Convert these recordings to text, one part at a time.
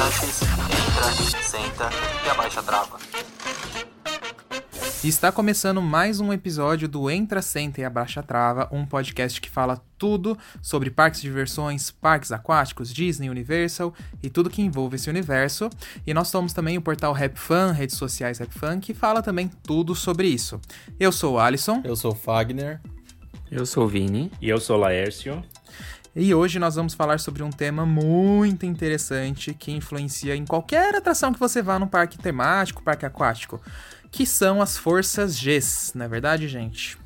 Visitantes, entra, senta e abaixa a trava. Está começando mais um episódio do Entra, Senta e Abaixa a Trava, um podcast que fala tudo sobre parques de diversões, parques aquáticos, Disney, Universal e tudo que envolve esse universo. E nós somos também o portal RapFan, redes sociais RapFan, que fala também tudo sobre isso. Eu sou o Alisson Eu sou o Fagner. Eu sou o Vini. E eu sou o Laércio. E hoje nós vamos falar sobre um tema muito interessante que influencia em qualquer atração que você vá no parque temático, parque aquático, que são as forças Gs, não é verdade, gente?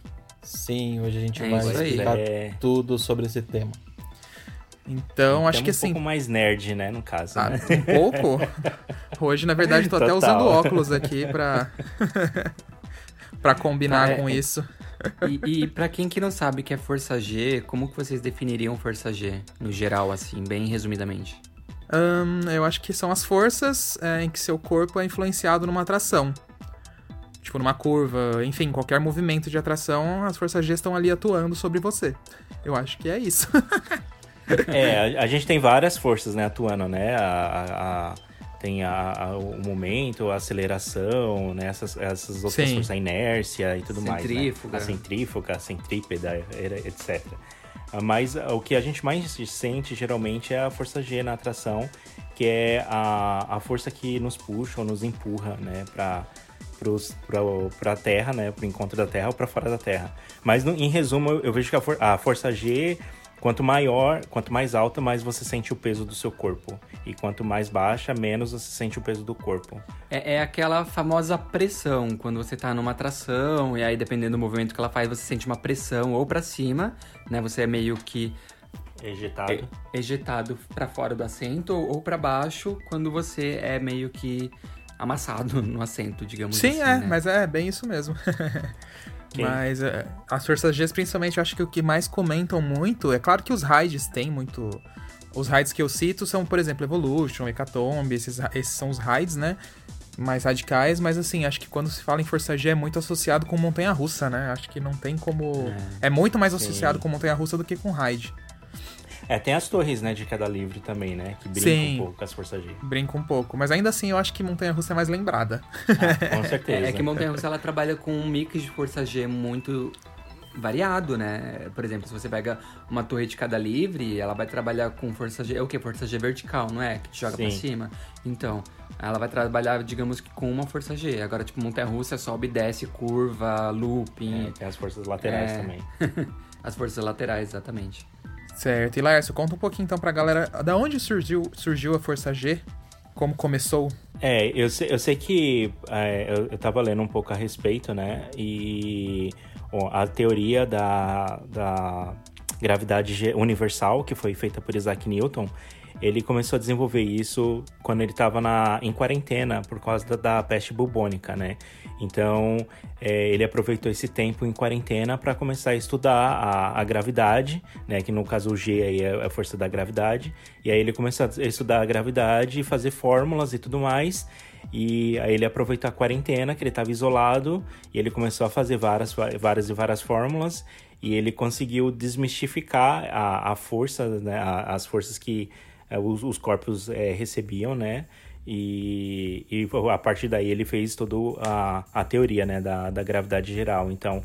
Sim, hoje a gente É vai explicar É. tudo sobre esse tema. Então, acho que um assim, pouco mais nerd, né, no caso, Ah, né? um pouco. Hoje, na verdade, tô até Total. usando óculos aqui pra. pra combinar é. com isso. E, e para quem que não sabe o que é Força G, como que vocês definiriam Força G, no geral, assim, bem resumidamente? Ahn, eu acho que são as forças é, em que seu corpo é influenciado numa atração. Tipo, numa curva, enfim, qualquer movimento de atração, as forças G estão ali atuando sobre você. Eu acho que é isso. É, a, a gente tem várias forças, né, atuando, né? A, a- a- tem a- a- o momento, a aceleração, né? Essas, essas outras Sim. forças, a inércia e tudo mais. Centrífuga. Né? A centrífuga, a centrípeda, etc. Ah, Mas o que a gente mais sente geralmente é a força G na atração, que é a, a força que nos puxa ou nos empurra, né, para para a Terra, né, para o encontro da Terra ou para fora da Terra. Mas no- em resumo, eu- eu vejo que a, for- a força G Quanto maior, quanto mais alta, mais você sente o peso do seu corpo. E quanto mais baixa, menos você sente o peso do corpo. É, é aquela famosa pressão, quando você tá numa atração, e aí dependendo do movimento que ela faz, você sente uma pressão ou pra cima, né? Você é meio que Ejetado. ejetado pra fora do assento, ou pra baixo, quando você é meio que amassado no assento, digamos Sim, assim. é, né? mas é bem isso mesmo. Mas é, as forças Gs, principalmente, eu acho que o que mais comentam muito, é claro que os raids têm muito. Os raids que eu cito são, por exemplo, Evolution, Hecatombe, esses, esses são os raids, né? Mais radicais, mas assim, acho que quando se fala em Força G é muito associado com Montanha Russa, né? Acho que não tem como. É, muito mais associado com Montanha Russa do que com raid. É, tem as torres, né, de queda livre também, né? Que brincam Sim. um pouco com as forças G. Brinca um pouco. Mas ainda assim, eu acho que Montanha Russa é mais lembrada. Ah, com certeza. É, é que Montanha Russa ela trabalha com um mix de força G muito variado, né? Por exemplo, se você pega uma torre de cada livre, ela vai trabalhar com força G. É o que? Força G vertical, não é? Que te joga pra Sim. cima. Então, ela vai trabalhar, digamos que com uma força G. Agora, tipo, Montanha Russa sobe desce, curva, looping. É, tem as forças laterais É. também. As forças laterais, exatamente. Certo. E Laércio, conta um pouquinho então pra galera da onde surgiu, surgiu a Força G? Como começou? É, eu sei, eu sei que é, eu, eu tava lendo um pouco a respeito, né? E a teoria da, da gravidade universal, que foi feita por Isaac Newton, ele começou a desenvolver isso quando ele estava em quarentena por causa da, da peste bubônica, né? Então, é, ele aproveitou esse tempo em quarentena para começar a estudar a, a, gravidade, né? Que no caso o G aí é a força da gravidade. E aí ele começou a estudar a gravidade e fazer fórmulas e tudo mais. E aí ele aproveitou a quarentena, que ele estava isolado, e ele começou a fazer várias, várias e várias fórmulas. E ele conseguiu desmistificar a, a força, né? As forças que é, os, os, corpos é, recebiam, né? E, e, a partir daí ele fez toda a, a teoria né, da, da gravidade geral. Então,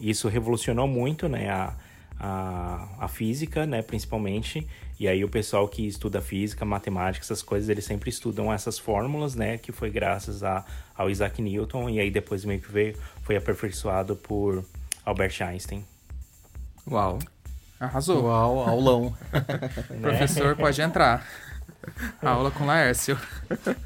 isso revolucionou muito né, a, a, a física, né, principalmente. E aí o pessoal que estuda física, matemática, essas coisas, eles sempre estudam essas fórmulas, né? Que foi graças a, ao Isaac Newton. E aí depois meio que veio, foi aperfeiçoado por Albert Einstein. Uau. Arrasou. Uau, aulão. Professor, pode entrar. Aula com Laércio.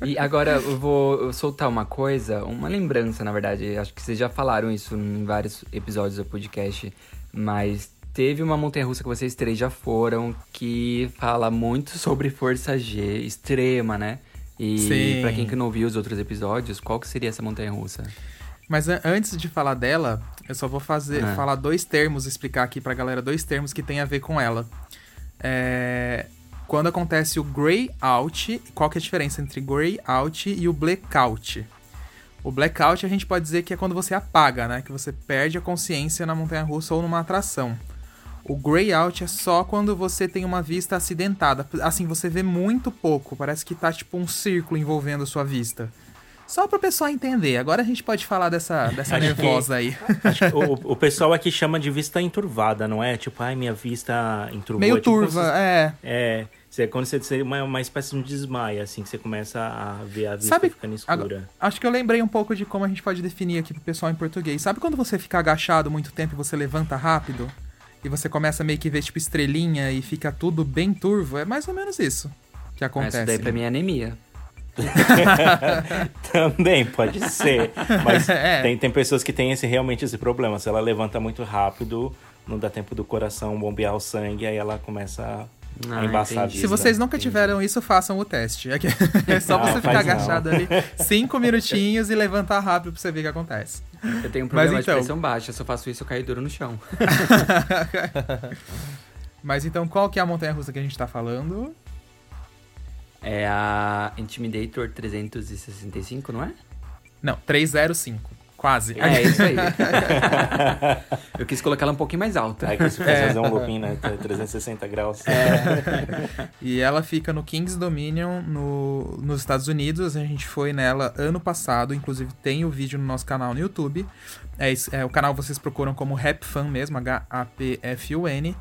E agora eu vou soltar uma coisa, uma lembrança, na verdade. Acho que vocês já falaram isso em vários episódios do podcast, mas teve uma montanha-russa que vocês três já foram que fala muito sobre força G extrema, né? E pra quem que não viu os outros episódios, qual que seria essa montanha-russa? Mas antes de falar dela, eu só vou fazer ah. falar dois termos, explicar aqui pra galera dois termos que tem a ver com ela. É, quando acontece o gray out, qual que é a diferença entre gray out e o blackout? O blackout a gente pode dizer que é quando você apaga, né? Que você perde a consciência na montanha russa ou numa atração. O gray out é só quando você tem uma vista acidentada. Assim, você vê muito pouco, parece que tá tipo um círculo envolvendo a sua vista. Só para o pessoal entender. Agora a gente pode falar dessa, dessa nervosa que, aí. o, o pessoal aqui chama de vista enturvada, não é? Tipo, ai, minha vista enturvou. Meio é tipo turva, você, é. É. Você, quando você tem uma, uma espécie de desmaio, assim, que você começa a ver a vista Sabe, ficando escura. acho que eu lembrei um pouco de como a gente pode definir aqui pro pessoal em português. Sabe quando você fica agachado muito tempo e você levanta rápido? E você começa meio que ver, tipo, estrelinha e fica tudo bem turvo? É mais ou menos isso que acontece. Isso daí pra mim é anemia. Também pode ser. Mas é. tem, tem pessoas que têm esse, realmente esse problema. Se ela levanta muito rápido, não dá tempo do coração bombear o sangue, aí ela começa a ah, embaçar a vida. Se vocês nunca tiveram isso, façam o teste. É, é só você ficar agachado ali cinco minutinhos e levantar rápido pra você ver o que acontece. Eu tenho um problema Mas, então... de pressão baixa. Se eu faço isso, eu caio duro no chão. Mas então, qual que é a montanha-russa que a gente tá falando? É a Intimidator 365, não é? Não, 305. Quase. É, isso aí. eu quis colocar ela um pouquinho mais alta. Aí quis é. fazer um looping, né? 360 graus. É. e ela fica no Kings Dominion, no, nos Estados Unidos. A gente foi nela ano passado. Inclusive, tem o vídeo no nosso canal no YouTube. É, é o canal vocês procuram como Rap Fan mesmo, H-A-P-F-U-N.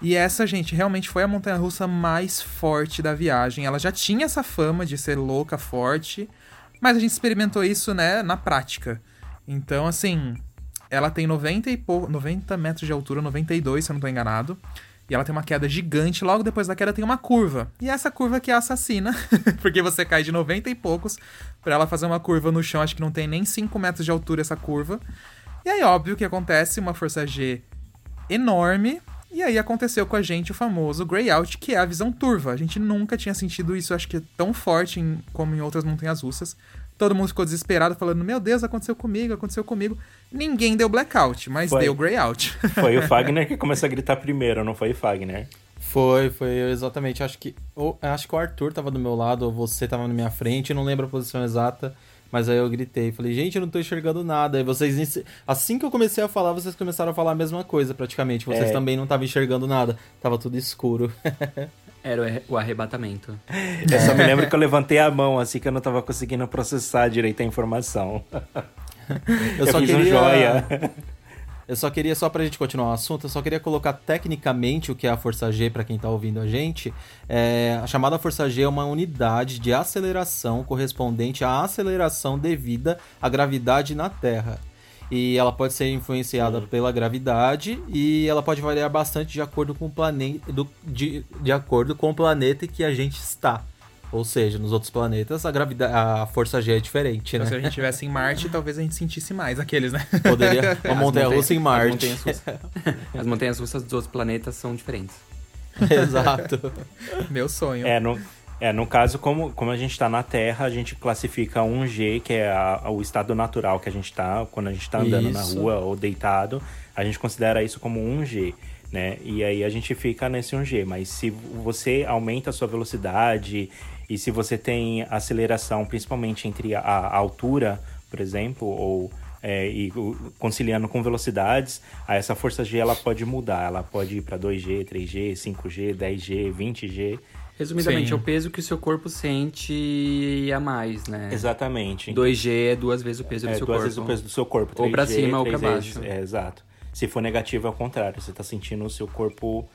E essa, gente, realmente foi a montanha russa mais forte da viagem. Ela já tinha essa fama de ser louca, forte, mas a gente experimentou isso, né, na prática. Então, assim, ela tem 90, e pou... 90 metros de altura, 92, se eu não tô enganado. E ela tem uma queda gigante, logo depois da queda tem uma curva. E essa curva que é assassina, porque você cai de 90 e poucos para ela fazer uma curva no chão, acho que não tem nem 5 metros de altura essa curva. E aí, óbvio que acontece uma força G enorme, e aí aconteceu com a gente o famoso Grey Out, que é a visão turva. A gente nunca tinha sentido isso, acho que tão forte em, como em outras montanhas russas. Todo mundo ficou desesperado, falando: Meu Deus, aconteceu comigo, aconteceu comigo. Ninguém deu blackout, mas foi, deu grey out. Foi o Fagner que começou a gritar primeiro, não foi o Fagner? Foi, foi exatamente. Acho que, ou, acho que o Arthur tava do meu lado, ou você tava na minha frente, não lembro a posição exata. Mas aí eu gritei, falei, gente, eu não tô enxergando nada. E vocês, assim que eu comecei a falar, vocês começaram a falar a mesma coisa, praticamente. Vocês é. também não estavam enxergando nada. Tava tudo escuro. Era o arrebatamento. Eu só me lembro que eu levantei a mão, assim, que eu não tava conseguindo processar direito a informação. Eu, eu só queria... um joia. Eu só queria, só pra gente continuar o assunto, eu só queria colocar tecnicamente o que é a Força G para quem tá ouvindo a gente. É, a chamada Força G é uma unidade de aceleração correspondente à aceleração devida à gravidade na Terra. E ela pode ser influenciada pela gravidade e ela pode variar bastante de acordo com o planeta, de, de acordo com o planeta que a gente está. Ou seja, nos outros planetas a gravidade, a força G é diferente, então, né? Se a gente estivesse em Marte, talvez a gente sentisse mais aqueles, né? Poderia uma montanha russa em Marte. As montanhas, russas, as montanhas russas dos outros planetas são diferentes. Exato. Meu sonho. É, no, é, no caso, como, como a gente está na Terra, a gente classifica 1G, que é a, o estado natural que a gente está, quando a gente está andando isso. na rua ou deitado, a gente considera isso como 1G. Né? E aí a gente fica nesse 1G, mas se você aumenta a sua velocidade e se você tem aceleração, principalmente entre a, a altura, por exemplo, ou é, e conciliando com velocidades, essa força G ela pode mudar, ela pode ir para 2G, 3G, 5G, 10G, 20G. Resumidamente, Sim. é o peso que o seu corpo sente a mais, né? Exatamente. 2G é duas vezes o peso é, do seu duas corpo. vezes o peso do seu corpo. 3G, ou para cima ou para baixo. É, exato. Se for negativo, é o contrário. Você está sentindo o seu corpo...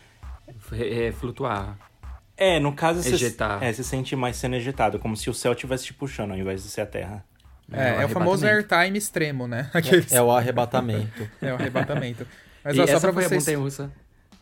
É, flutuar. É, no caso, Ejetar. Você, é, você sente mais sendo ejetado, como se o céu estivesse te puxando ao invés de ser a terra. É, é, é o famoso airtime extremo, né? Aqueles... É, é, o arrebatamento. é o arrebatamento. Mas e ó, só pra foi vocês... a russa.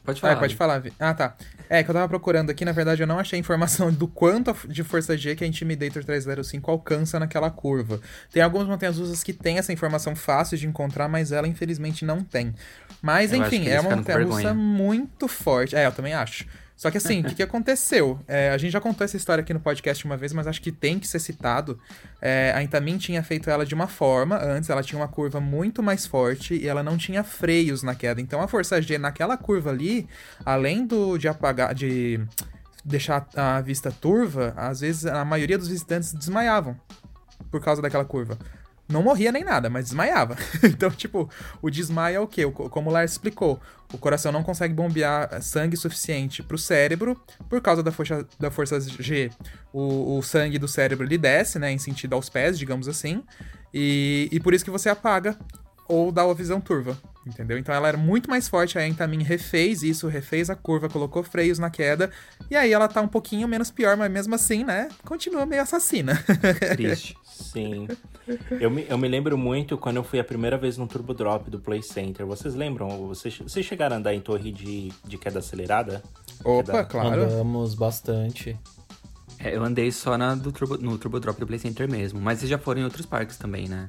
Pode falar. É, pode falar. Ah, tá. É, que eu tava procurando aqui, na verdade eu não achei informação do quanto de força G que a Intimidator 305 alcança naquela curva. Tem algumas montanhas russas que tem essa informação fácil de encontrar, mas ela infelizmente não tem. Mas eu enfim, é uma montanha russa muito forte. É, eu também acho. Só que assim, o que, que, aconteceu? É, a gente já contou essa história aqui no podcast uma vez, mas acho que tem que ser citado. É, a Intamin tinha feito ela de uma forma, antes ela tinha uma curva muito mais forte e ela não tinha freios na queda. Então a força G naquela curva ali, além do de apagar, de deixar a vista turva, às vezes a maioria dos visitantes desmaiavam por causa daquela curva não morria nem nada, mas desmaiava. então, tipo, o desmaio é o quê? Como o Lars explicou, o coração não consegue bombear sangue suficiente para o cérebro por causa da força, da força G. O, o sangue do cérebro ele desce, né, em sentido aos pés, digamos assim, e, e por isso que você apaga ou dá a visão turva, entendeu? Então ela era muito mais forte, a Entamin refez isso, refez a curva, colocou freios na queda, e aí ela tá um pouquinho menos pior, mas mesmo assim, né, continua meio assassina. Triste. Sim. Eu me, eu me lembro muito quando eu fui a primeira vez no Turbo Drop do Play Center. Vocês lembram? Vocês, vocês chegaram a andar em torre de, de queda acelerada? Opa, queda... claro. Andamos bastante. É, eu andei só na, do Turbo, no Turbo Drop do Play Center mesmo. Mas vocês já foram em outros parques também, né?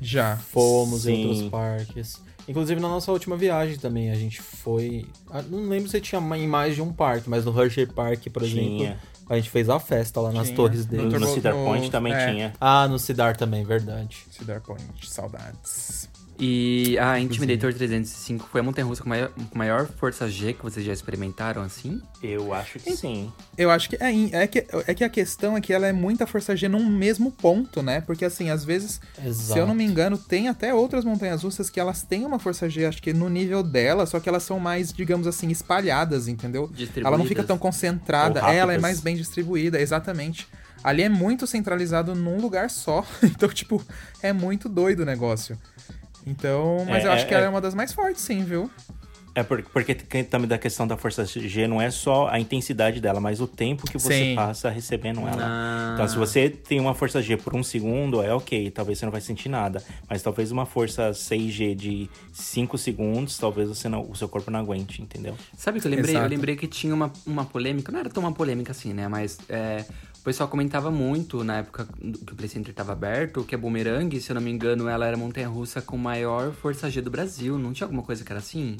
Já. Fomos Sim. em outros parques. Inclusive na nossa última viagem também, a gente foi. Ah, não lembro se tinha em mais de um parque, mas no Hershey Park, por tinha. exemplo, a gente fez a festa lá nas tinha. torres dele. No, no Cedar Point também é. tinha. Ah, no Cedar também, verdade. Cedar Point, saudades. E a Intimidator 305 foi a montanha-russa com maior, com maior força G que vocês já experimentaram, assim? Eu acho que sim. Eu acho que é, é, que é que a questão é que ela é muita força G num mesmo ponto, né? Porque assim, às vezes, Exato. se eu não me engano, tem até outras montanhas russas que elas têm uma força G, acho que no nível dela, só que elas são mais, digamos assim, espalhadas, entendeu? Ela não fica tão concentrada, ela é mais bem distribuída, exatamente. Ali é muito centralizado num lugar só. Então, tipo, é muito doido o negócio. Então, mas é, eu acho é, que ela é, é uma das mais fortes, sim, viu? É porque também da questão da força G não é só a intensidade dela, mas o tempo que você Sim. passa recebendo ela. Ah. Então, se você tem uma força G por um segundo, é ok, talvez você não vai sentir nada. Mas talvez uma força 6G de 5 segundos, talvez você não, o seu corpo não aguente, entendeu? Sabe o que eu lembrei? Exato. Eu lembrei que tinha uma, uma polêmica, não era tão uma polêmica assim, né? Mas é, o pessoal comentava muito na época que o Play Center estava aberto, que a Boomerang, se eu não me engano, ela era montanha-russa com maior força G do Brasil. Não tinha alguma coisa que era assim?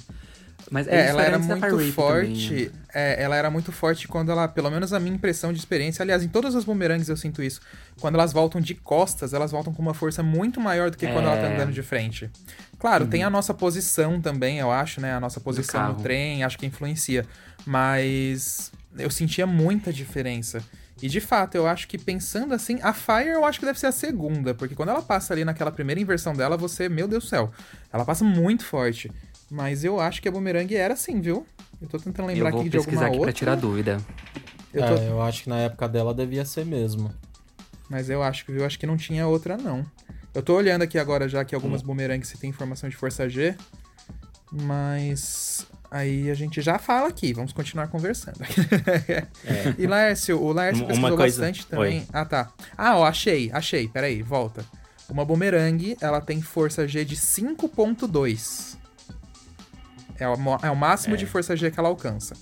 Mas é, ela era muito forte. Né? é, ela era muito forte quando ela, pelo menos a minha impressão de experiência, aliás, em todas as bumerangues eu sinto isso. Quando elas voltam de costas, elas voltam com uma força muito maior do que é... quando ela tá é. andando de frente. Claro, uhum. tem a nossa posição também, eu acho, né? A nossa posição no trem, acho que influencia. Mas eu sentia muita diferença. E de fato, eu acho que pensando assim, a Fire eu acho que deve ser a segunda, porque quando ela passa ali naquela primeira inversão dela, você, meu Deus do céu, ela passa muito forte. Mas eu acho que a Boomerang era assim, viu? Eu tô tentando lembrar aqui de alguma aqui outra. pra tirar dúvida. Eu, tô... é, eu acho que na época dela devia ser mesmo. Mas eu acho que eu acho que não tinha outra não. Eu tô olhando aqui agora já que algumas hum. boomerangs se tem informação de força G, mas Aí a gente já fala aqui, vamos continuar conversando. É. E Lércio, o Lércio pesquisou coisa... bastante também. Oi. Ah, tá. Ah, ó, achei, achei, peraí, volta. Uma bumerangue, ela tem força G de 5.2. É o, é o máximo é. de força G que ela alcança.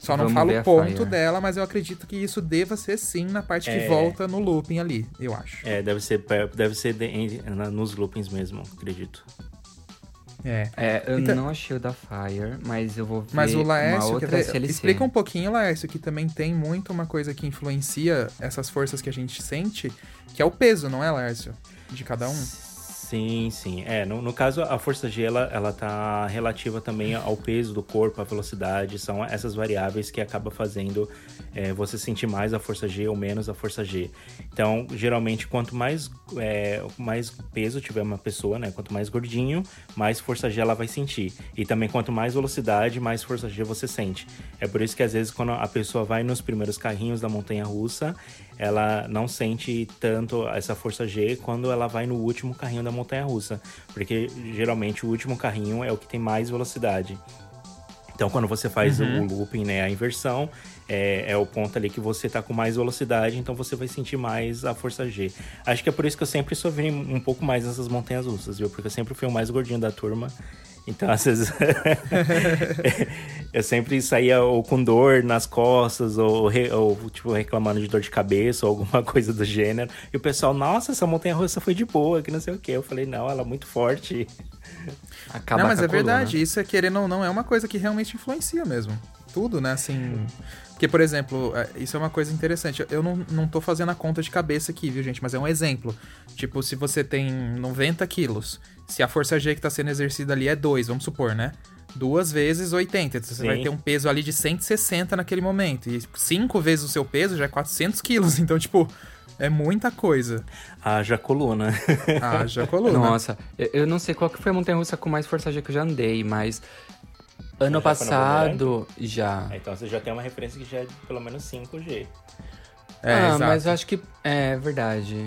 Só Vamos não falo o ponto dela, mas eu acredito que isso deva ser sim na parte é... que volta no looping ali, eu acho. É, deve ser, deve ser nos loopings mesmo, acredito. É. é eu então... não achei o da Fire, mas eu vou ver Mas o Laércio, uma outra ver, explica um pouquinho, Laércio, que também tem muito uma coisa que influencia essas forças que a gente sente, que é o peso, não é, Laércio? De cada um. Sim, sim. É, no, no caso, a força G, ela, ela tá relativa também ao peso do corpo, à velocidade, são essas variáveis que acaba fazendo é, você sentir mais a força G ou menos a força G. Então, geralmente, quanto mais, é, mais peso tiver uma pessoa, né, quanto mais gordinho, mais força G ela vai sentir. E também, quanto mais velocidade, mais força G você sente. É por isso que, às vezes, quando a pessoa vai nos primeiros carrinhos da montanha-russa, ela não sente tanto essa força G quando ela vai no último carrinho da montanha russa, porque geralmente o último carrinho é o que tem mais velocidade. Então, quando você faz uhum. o looping, né, a inversão, é, é, o ponto ali que você tá com mais velocidade, então você vai sentir mais a força G. Acho que é por isso que eu sempre sofri um pouco mais nessas montanhas russas, viu? Porque eu sempre fui o mais gordinho da turma então, às vezes, eu sempre saía ou com dor nas costas, ou, ou, tipo, reclamando de dor de cabeça, ou alguma coisa do gênero. E o pessoal, nossa, essa montanha-russa foi de boa, que não sei o quê. Eu falei, não, ela é muito forte. Acaba não, mas é coluna. verdade, isso é querendo ou não, é uma coisa que realmente influencia mesmo. Tudo, né, assim... Porque, por exemplo, é, isso é uma coisa interessante. Eu não, não tô fazendo a conta de cabeça aqui, viu, gente? Mas é um exemplo. Tipo, se você tem 90 quilos, se a força G que está sendo exercida ali é 2, vamos supor, né? Duas vezes 80. Então você Sim. vai ter um peso ali de 160 naquele momento. E cinco vezes o seu peso já é 400 quilos. Então, tipo, é muita coisa. Haja coluna. Haja coluna. Nossa, eu não sei qual que foi a montanha-russa com mais força G que eu já andei, mas Ano passado, já. É, então você já tem uma referência que já é de pelo menos 5G. É, ah, exato. mas eu acho que é verdade.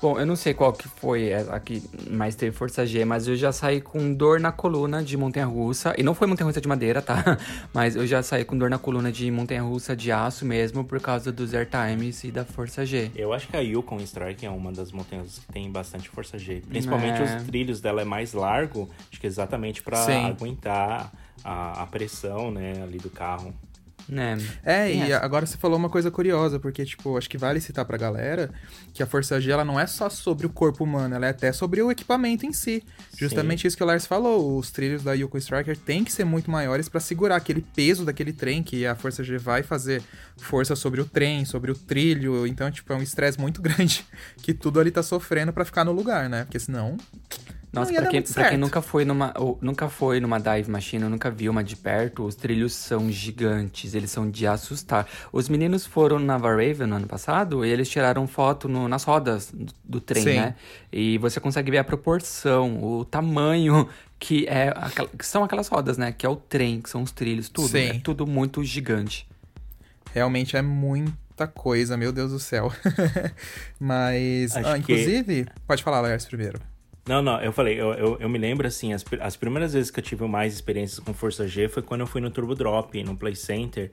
Bom, eu não sei qual que foi a que mais teve força G, mas eu já saí com dor na coluna de montanha-russa. E não foi montanha-russa de madeira, tá? Mas eu já saí com dor na coluna de montanha-russa de aço mesmo, por causa dos airtimes e da força G. Eu acho que a Yukon Strike é uma das montanhas que tem bastante força G. Principalmente é. os trilhos dela é mais largo, acho que é exatamente para aguentar a, a pressão, né, ali do carro. É, é e essa. agora você falou uma coisa curiosa, porque, tipo, acho que vale citar pra galera que a Força G, ela não é só sobre o corpo humano, ela é até sobre o equipamento em si. Justamente Sim. isso que o Lars falou, os trilhos da Yukon Striker têm que ser muito maiores para segurar aquele peso daquele trem, que a Força G vai fazer força sobre o trem, sobre o trilho, então, tipo, é um estresse muito grande que tudo ali tá sofrendo para ficar no lugar, né? Porque senão nossa, pra quem, pra quem, nunca foi numa nunca foi numa dive machine, nunca viu uma de perto, os trilhos são gigantes, eles são de assustar. Os meninos foram na Raven no ano passado e eles tiraram foto no, nas rodas do, do trem, Sim. né? E você consegue ver a proporção, o tamanho que é que são aquelas rodas, né? Que é o trem, que são os trilhos, tudo. Sim. É tudo muito gigante. Realmente é muita coisa, meu Deus do céu. Mas, ah, inclusive, que... pode falar, Lars, primeiro. Não, não, eu falei, eu, eu, eu, me lembro assim, as, as primeiras vezes que eu tive mais experiências com Força G foi quando eu fui no Turbo Drop, no Play Center.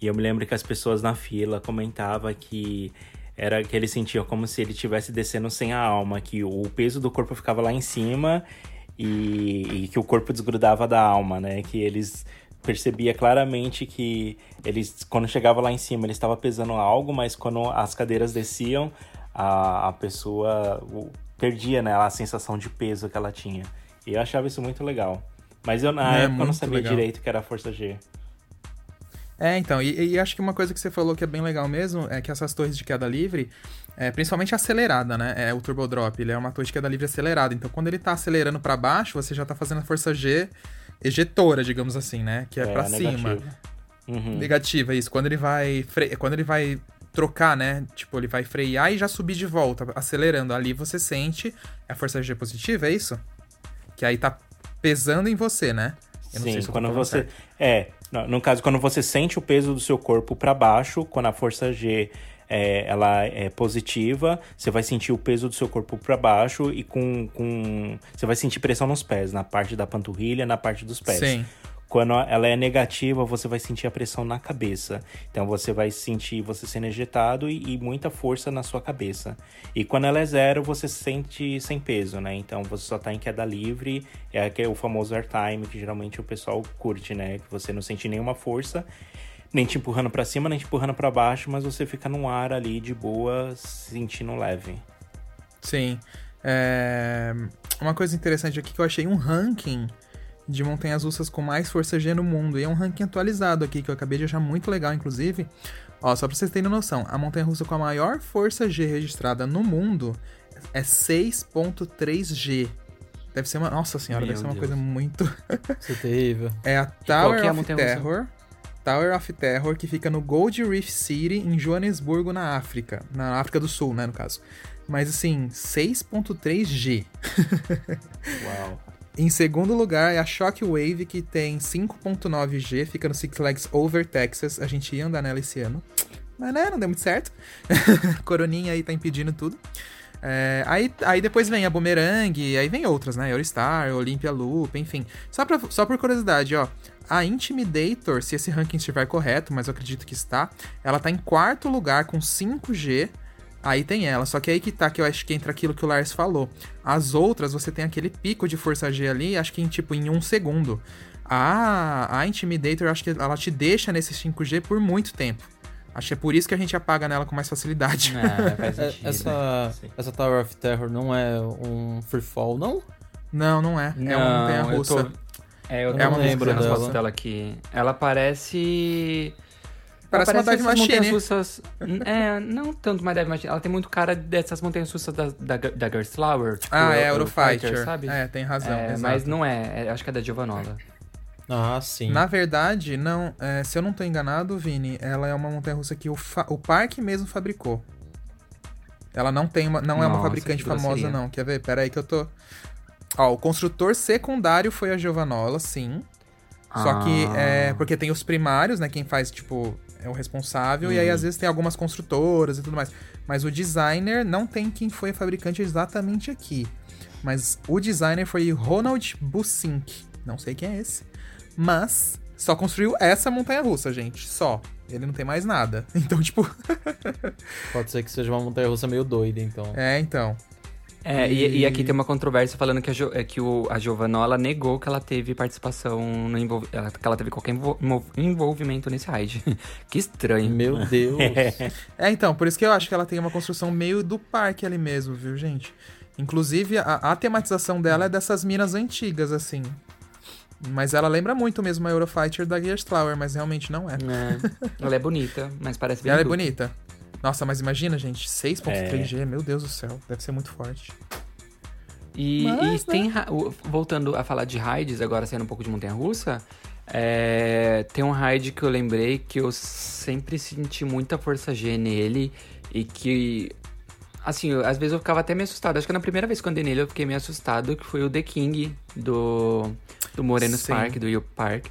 E eu me lembro que as pessoas na fila comentavam que era que ele sentia como se ele estivesse descendo sem a alma, que o peso do corpo ficava lá em cima e, e que o corpo desgrudava da alma, né? Que eles percebia claramente que eles quando chegava lá em cima ele estava pesando algo, mas quando as cadeiras desciam, a, a pessoa perdia né, a sensação de peso que ela tinha. E eu achava isso muito legal. Mas eu na é, época eu não sabia legal. direito que era a força G. É, então, e, e, acho que uma coisa que você falou que é bem legal mesmo é que essas torres de queda livre, é, principalmente acelerada, né? É o Turbo Drop, ele é uma torre de queda livre acelerada. Então, quando ele tá acelerando para baixo, você já tá fazendo a força G ejetora, digamos assim, né? Que é, é para cima. Uhum. Negativa, isso. Quando ele vai. Quando ele vai trocar, né? Tipo, ele vai frear e já subir de volta, acelerando. Ali você sente a força G positiva, é isso? Que aí tá pesando em você, né? Eu Sim, se quando você. Certo. É, no, caso, quando você sente o peso do seu corpo para baixo, quando a força G é, ela é positiva, você vai sentir o peso do seu corpo para baixo e com, com. Você vai sentir pressão nos pés, na parte da panturrilha, na parte dos pés. Sim. Quando ela é negativa, você vai sentir a pressão na cabeça. Então você vai sentir você sendo ejetado e, e, muita força na sua cabeça. E quando ela é zero, você se sente sem peso, né? Então você só tá em queda livre. É, é o famoso airtime que geralmente o pessoal curte, né? Que você não sente nenhuma força, nem te empurrando para cima, nem te empurrando para baixo, mas você fica no ar ali de boa, sentindo leve. Sim. É... Uma coisa interessante aqui que eu achei um ranking de montanhas russas com mais força G no mundo. E é um ranking atualizado aqui que eu acabei de achar muito legal, inclusive. Ó, só pra vocês terem noção, a montanha russa com a maior força G registrada no mundo é 6.3G. Deve ser uma. Nossa senhora, Meu deve ser uma Deus. coisa muito. Isso é terrível. É a Tower é a of Terror. Tower of Terror, que fica no Gold Reef City, em Joanesburgo, na África. Na África do Sul, né, no caso. Mas assim, 6.3G. Uau. Em segundo lugar é a Shockwave, que tem 5.9G, fica no Six Flags Over Texas. A gente ia andar nela esse ano. Mas né, não deu muito certo. Coroninha aí tá impedindo tudo. É, aí, aí depois vem a Boomerang, aí vem outras, né? Eurostar, Olympia Loop, enfim. Só, pra, só por curiosidade, ó. A Intimidator, se esse ranking estiver correto, mas eu acredito que está, ela tá em quarto lugar com 5G. Aí tem ela, só que aí que tá, que eu acho que entra aquilo que o Lars falou. As outras, você tem aquele pico de força G ali, acho que em tipo em um segundo. A, a Intimidator, acho que ela te deixa nesse 5G por muito tempo. Acho que é por isso que a gente apaga nela com mais facilidade. É, faz sentido. essa, essa Tower of Terror não é um free fall, não? Não, não é. Não, é uma montanha russa. Tô... É, eu, eu não lembro dela. dela aqui. Ela parece. Parece, uma Dive Machine. Russas, é, não tanto uma Dive Machine. Ela tem muito cara dessas montanhas russas da, da, da Girls Flower. Tipo, ah, é, Eurofighter, sabe? É, tem razão. É, mas não é, é, acho que é da Giovanola. Ah, sim. Na verdade, não. É, se eu não tô enganado, Vini, ela é uma montanha russa que o, o parque mesmo fabricou. Ela não tem uma, não Nossa, é uma fabricante famosa, não. Quer ver? Pera aí que eu tô. Ó, o construtor secundário foi a Giovanola, sim. Ah. Só que é. Porque tem os primários, né? Quem faz, tipo, é o responsável. Hum. E aí, às vezes, tem algumas construtoras e tudo mais. Mas o designer não tem quem foi a fabricante exatamente aqui. Mas o designer foi Ronald Busink. Não sei quem é esse. Mas só construiu essa montanha russa, gente. Só. Ele não tem mais nada. Então, tipo. Pode ser que seja uma montanha russa meio doida, então. É, então. É, e... E, aqui tem uma controvérsia falando que a, jo, é que o, a Giovanola negou que ela teve participação no envolv, que ela teve qualquer envolvimento nesse raid. que estranho. Meu Deus. é, então, por isso que eu acho que ela tem uma construção meio do parque ali mesmo, viu, gente? Inclusive, a, a tematização dela é dessas minas antigas, assim. Mas ela lembra muito mesmo a Eurofighter da Gears Flower, mas realmente não é. é. Ela é bonita, mas parece bem Ela é bonita. Nossa, mas imagina, gente, 6.3G, é. meu Deus do céu, deve ser muito forte. E, mas, e tem, né? voltando a falar de raids, agora saindo um pouco de montanha-russa, é, tem um raid que eu lembrei que eu sempre senti muita força G nele e que Assim, eu, às vezes eu ficava até meio assustado. Acho que na primeira vez que eu andei nele eu fiquei meio assustado, que foi o The King do, do Morenos Sim. Park, do Yup Park.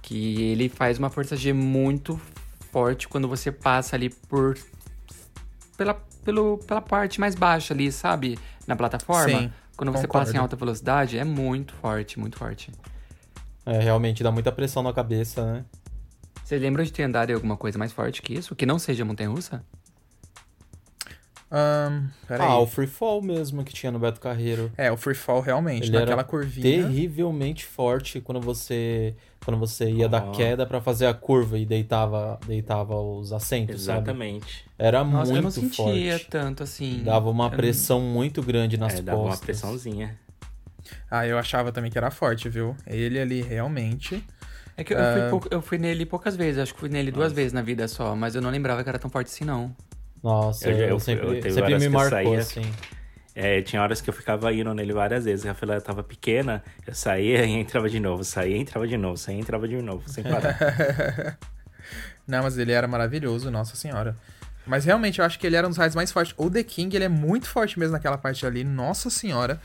Que ele faz uma força G muito forte quando você passa ali por. Pela, pelo, pela parte mais baixa ali, sabe? Na plataforma. Sim, quando você concordo. passa em alta velocidade, é muito forte, muito forte. É, realmente dá muita pressão na cabeça, né? Você lembra de ter andado em alguma coisa mais forte que isso? Que não seja montanha-russa? Um, ah, o Free Fall mesmo que tinha no Beto Carreiro. É, o Free Fall realmente, Ele naquela curvinha. Terrivelmente forte quando você quando você ia oh. da queda para fazer a curva e deitava deitava os assentos, Exatamente. Sabe? Era Nossa, muito eu não sentia forte. tanto assim. Dava uma pressão muito grande nas é, costas. Dava uma pressãozinha. Ah, eu achava também que era forte, viu? Ele ali realmente. É que eu, uh... fui, ah, pou... eu fui nele poucas vezes, acho que fui nele Nossa. duas vezes na vida só, mas eu não lembrava que era tão forte assim, não. Nossa, eu, eu, eu sempre, eu, sempre me marcou, saía, assim. É, tinha horas que eu ficava indo nele várias vezes. A fila tava pequena, eu saía e entrava de novo, saía e entrava de novo, saía e entrava de novo, sem parar. Não, mas ele era maravilhoso, nossa senhora. Mas realmente, eu acho que ele era um dos raids mais fortes. O The King, ele é muito forte mesmo naquela parte ali, nossa senhora.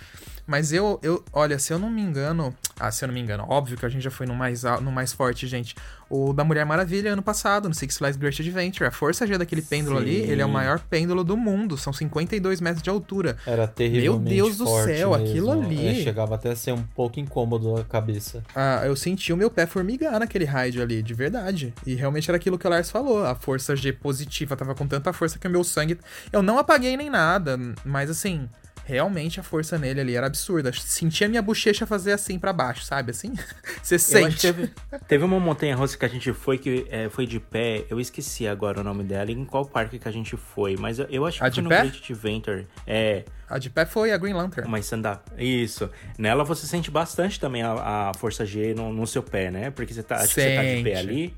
Mas eu, eu, olha, se eu não me engano. Ah, se eu não me engano, óbvio que a gente já foi no mais, no mais forte, gente. O da Mulher Maravilha ano passado, no Six Flags Great Adventure. A força G daquele pêndulo Sim. ali, ele é o maior pêndulo do mundo. São 52 metros de altura. Era terrível. Meu Deus do céu, mesmo. aquilo ali. É, chegava até a ser um pouco incômodo a cabeça. Ah, eu senti o meu pé formigar naquele raid ali, de verdade. E realmente era aquilo que o Lars falou. A força G positiva tava com tanta força que o meu sangue. Eu não apaguei nem nada, mas assim realmente a força nele ali era absurda. Sentia minha bochecha fazer assim para baixo, sabe? Assim, você sente. Teve, teve, uma montanha russa que a gente foi que é, foi de pé. Eu esqueci agora o nome dela. Em qual parque que a gente foi? Mas eu, eu acho a que foi no pé? Great Adventure. É. A de pé foi a Green Lantern. Uma stand-up. Isso. Nela você sente bastante também a, a força G no, no, seu pé, né? Porque você tá, acho que você tá de pé ali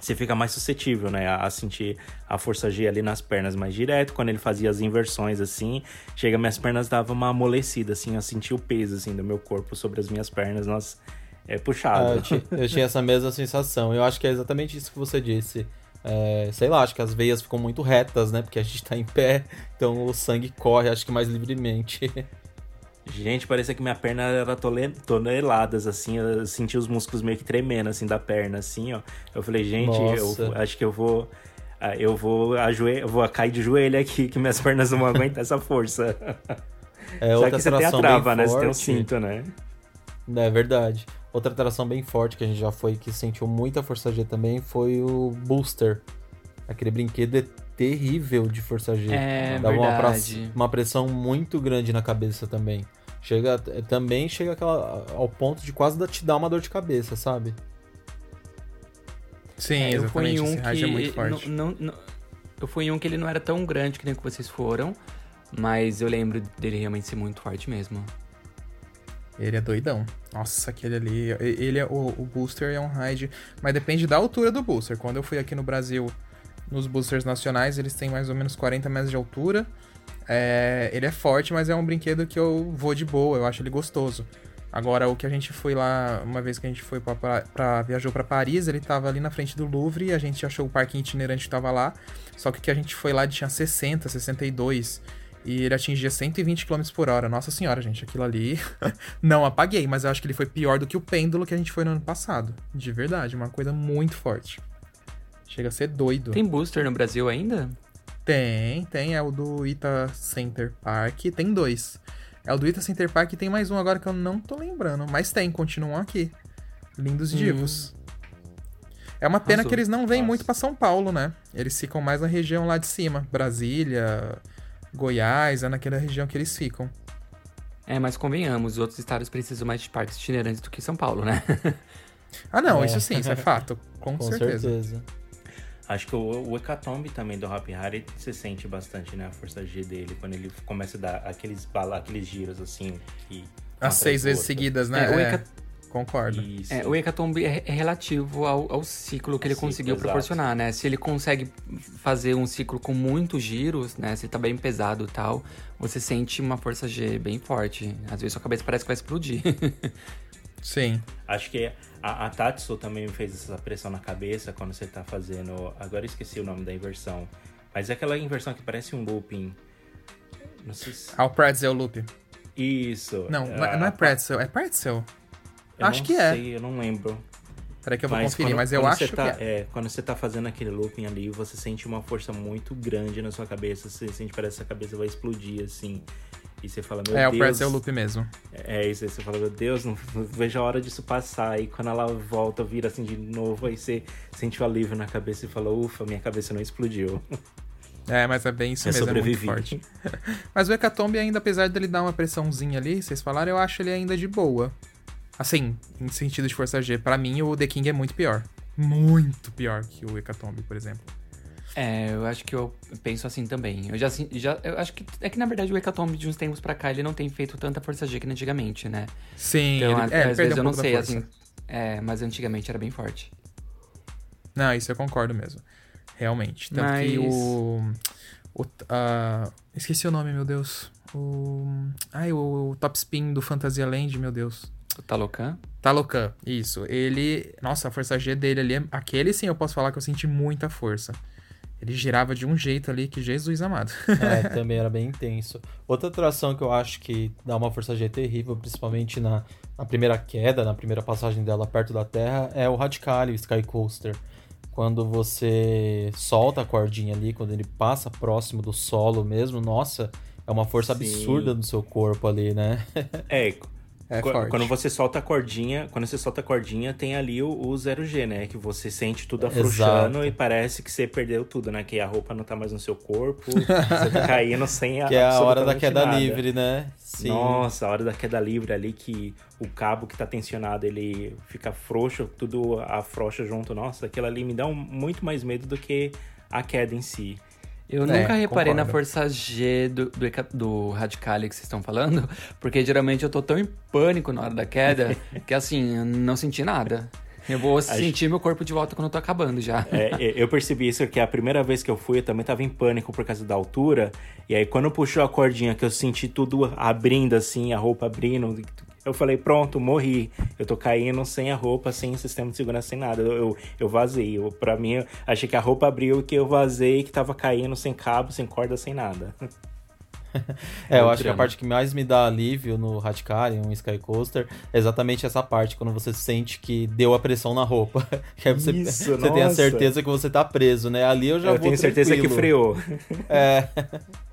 você fica mais suscetível, né, a sentir a força G ali nas pernas mais direto. Quando ele fazia as inversões assim, chega minhas pernas dava uma amolecida assim, eu sentia o peso assim do meu corpo sobre as minhas pernas, nossa, é puxado. É, eu, tinha, eu, tinha, essa mesma sensação. Eu acho que é exatamente isso que você disse. É, sei lá, acho que as veias ficam muito retas, né? Porque a gente tá em pé, então o sangue corre, acho que mais livremente. Gente, parecia que minha perna era toneladas, assim. Eu senti os músculos meio que tremendo, assim, da perna, assim, ó. Eu falei, gente, Nossa. eu acho que eu vou. Ah, eu vou, ajoelho, eu vou cair de joelho aqui, que minhas pernas não vão aguentar essa força. É, Só outra que você tem a trava, né? Você tem o cinto, né? É verdade. Outra atração bem forte que a gente já foi, que sentiu muita força G também, foi o Booster. Aquele brinquedo terrível de força G. É, Dá verdade. Uma, uma pressão muito grande na cabeça também. Chega, também chega aquela, ao ponto de quase te dar uma dor de cabeça, sabe? Sim, é, eu fui em um que é muito forte. Não, não, eu fui em um que ele não era tão grande que nem que vocês foram, mas eu lembro dele realmente ser muito forte mesmo. Ele é doidão. Nossa, aquele ali. Ele é o, o booster é um ride, mas depende da altura do booster. Quando eu fui aqui no Brasil, nos boosters nacionais, eles têm mais ou menos 40 metros de altura. É, ele é forte, mas é um brinquedo que eu vou de boa, eu acho ele gostoso. Agora, o que a gente foi lá, uma vez que a gente foi pra viajou para Paris, ele tava ali na frente do Louvre e a gente achou o parque itinerante que tava lá. Só que o que a gente foi lá tinha 60, 62 e ele atingia 120 km por hora. Nossa senhora, gente, aquilo ali não apaguei, mas eu acho que ele foi pior do que o pêndulo que a gente foi no ano passado. De verdade, uma coisa muito forte. Chega a ser doido. Tem booster no Brasil ainda? Tem, tem. É o do Ita Center Park. Tem dois. É o do Ita Center Park e tem mais um agora que eu não tô lembrando. Mas tem, continuam aqui. Lindos hum. divos. É uma pena Azul. que eles não vêm Nossa. muito para São Paulo, né? Eles ficam mais na região lá de cima. Brasília, Goiás, é naquela região que eles ficam. É, mas convenhamos, os outros estados precisam mais de parques itinerantes do que São Paulo, né? ah, não, é. isso sim, isso é fato. Com, Com certeza. certeza. Acho que o, o Hecatombe também do Hop Harry, você sente bastante, né? A força G dele, quando ele começa a dar aqueles, bala, aqueles giros, assim, que... As seis vezes seguidas, né? É, é, Concordo. É, o Hecatombe é, é relativo ao, ao, ciclo que ele ciclo, conseguiu exato. proporcionar, né? Se ele consegue fazer um ciclo com muitos giros, né? Se tá bem pesado e tal, você sente uma força G bem forte. Às vezes sua cabeça parece que vai explodir. Sim. Acho que a, a Tatsu também fez essa pressão na cabeça quando você tá fazendo. Agora eu esqueci o nome da inversão. Mas é aquela inversão que parece um looping. Não sei se. Ah, o pretzel loop. Isso. Não, é, não é pretzel, é pretzel. Eu acho que é. Sei, eu não lembro. Peraí que eu vou mas conferir, quando, mas eu acho tá, que é. é. Quando você tá fazendo aquele looping ali, você sente uma força muito grande na sua cabeça. Você sente parece que a cabeça vai explodir, assim. E você fala, meu é, Deus. É, o Pretzel Loop mesmo. É, isso aí você fala, meu Deus, não, não, vejo a hora disso passar. E quando ela volta, vira assim de novo, aí você sente o alívio na cabeça e fala, ufa, minha cabeça não explodiu. É, mas é bem isso eu mesmo, sobrevivi. é muito forte. mas o Hecatombe ainda, apesar dele dar uma pressãozinha ali, vocês falaram, eu acho ele ainda de boa. Assim, em sentido de força G, para mim o The King é muito pior. Muito pior que o Hecatombe, por exemplo. É, eu acho que eu penso assim também. Eu já, já eu acho que é que na verdade o Hecatombe de uns tempos para cá ele não tem feito tanta força G que antigamente, né? Sim, então, ele, é, às vezes um eu não sei assim, é, mas antigamente era bem forte. Não, isso eu concordo mesmo. Realmente, tanto mas... que o o uh, esqueci o nome, meu Deus. O ai, o, o Top Spin do Fantasia Land, meu Deus. O Talocan? Talocan, isso. Ele, nossa, a força G dele ali, aquele sim eu posso falar que eu senti muita força. Ele girava de um jeito ali que Jesus amado. é, também era bem intenso. Outra atração que eu acho que dá uma força G terrível, principalmente na, na primeira queda, na primeira passagem dela perto da Terra, é o Radicale, o Sky Coaster. Quando você solta a cordinha ali, quando ele passa próximo do solo mesmo, nossa, é uma força Sim. absurda no seu corpo ali, né? é, É forte. Quando você solta a cordinha, quando você solta a cordinha, tem ali o, o 0G, né? Que você sente tudo afrouxando Exato. e parece que você perdeu tudo, né? Que a roupa não tá mais no seu corpo, você tá caindo sem a Que é a hora da queda nada. livre, né? Sim. Nossa, a hora da queda livre ali que o cabo que tá tensionado, ele fica frouxo, tudo afrouxa junto. Nossa, aquilo ali me dá um- muito mais medo do que a queda em si. Eu É, nunca reparei na concordo. força G do, do, do Radicale que vocês estão falando, porque geralmente eu tô tão em pânico na hora da queda que assim, eu não senti nada. Eu vou sentir meu corpo de volta quando eu tô acabando já. É, eu percebi isso que a primeira vez que eu fui, eu também tava em pânico por causa da altura. E aí, quando puxou a cordinha, que eu senti tudo abrindo assim, a roupa abrindo, eu falei, pronto, morri. Eu tô caindo sem a roupa, sem sistema de segurança, sem nada. Eu, eu, eu vazei. Eu, pra mim, eu achei que a roupa abriu e que eu vazei, que tava caindo sem cabo, sem corda, sem nada. É, eu acho que a parte que mais me dá alívio no Radicarium, um Sky Coaster, é exatamente essa parte, quando você sente que deu a pressão na roupa. Que aí você, Isso, você tem a certeza que você tá preso, né? Ali eu já eu vou tenho certeza que freou. É,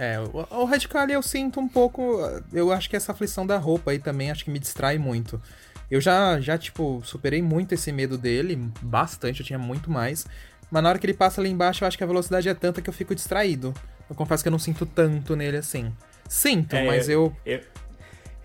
É, o, o Radical eu sinto um pouco. Eu acho que essa aflição da roupa aí também acho que me distrai muito. Eu já, já, tipo, superei muito esse medo dele, bastante, eu tinha muito mais. Mas na hora que ele passa ali embaixo, eu acho que a velocidade é tanta que eu fico distraído. Eu confesso que eu não sinto tanto nele assim. Sinto, É, mas eu. Eu,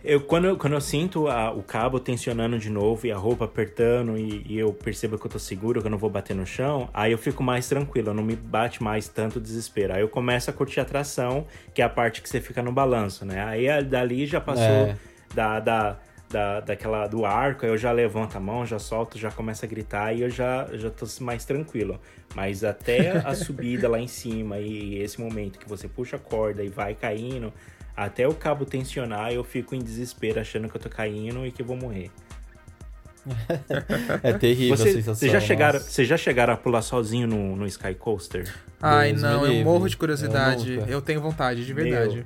eu- quando, eu, quando eu sinto a- o cabo tensionando de novo e a roupa apertando e, e eu percebo que eu tô seguro, que eu não vou bater no chão, aí eu fico mais tranquilo, não me bate mais tanto desespero. Aí eu começo a curtir a tração, que é a parte que você fica no balanço, né? Aí a- dali já passou É. da, da, da, daquela, do arco, aí eu já levanto a mão, já solto, já começo a gritar e eu já, já tô mais tranquilo. Mas até a subida lá em cima e esse momento que você puxa a corda e vai caindo, até o cabo tensionar, eu fico em desespero achando que eu tô caindo e que eu vou morrer. é terrível a Você, sensação. vocês já chegaram, vocês já chegaram a pular sozinho no, no Sky Coaster? Ai, Deus não, eu livre. morro de curiosidade. Eu Eu, tenho vontade, de verdade.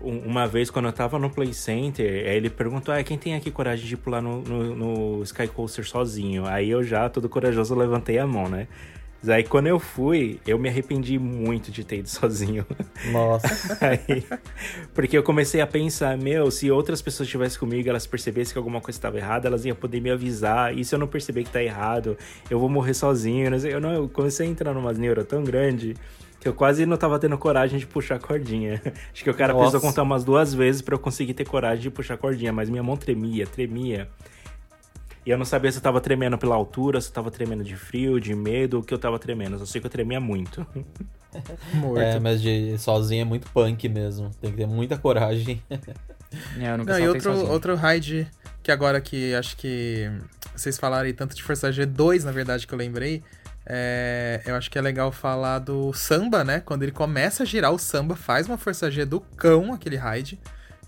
Um- Uma vez, quando eu tava no Play Center, ele perguntou: ah, quem tem aqui coragem de pular no, no, no Sky Coaster sozinho? Aí eu já, todo corajoso, levantei a mão, né? Aí quando eu fui, eu me arrependi muito de ter ido sozinho. Nossa. Aí, porque eu comecei a pensar, meu, se outras pessoas estivessem comigo, elas percebessem que alguma coisa estava errada, elas iam poder me avisar. E se eu não perceber que tá errado, eu vou morrer sozinho. Eu, não, eu comecei a entrar numa neura tão grande que eu quase não tava tendo coragem de puxar a cordinha. Acho que o cara Nossa. precisou contar umas duas vezes para eu conseguir ter coragem de puxar a cordinha, mas minha mão tremia, tremia. E eu não sabia se eu tava tremendo pela altura, se eu tava tremendo de frio, de medo, o que eu tava tremendo. Eu só sei que eu tremia muito. Morto. É, mas de sozinho é muito punk mesmo. Tem que ter muita coragem. É, eu nunca Não, e outro, sozinho. outro raid que agora que acho que vocês falaram aí tanto de Força G2, na verdade, que eu lembrei. é, eu acho que é legal falar do samba, né? Quando ele começa a girar o samba, faz uma Força G do cão, aquele raid.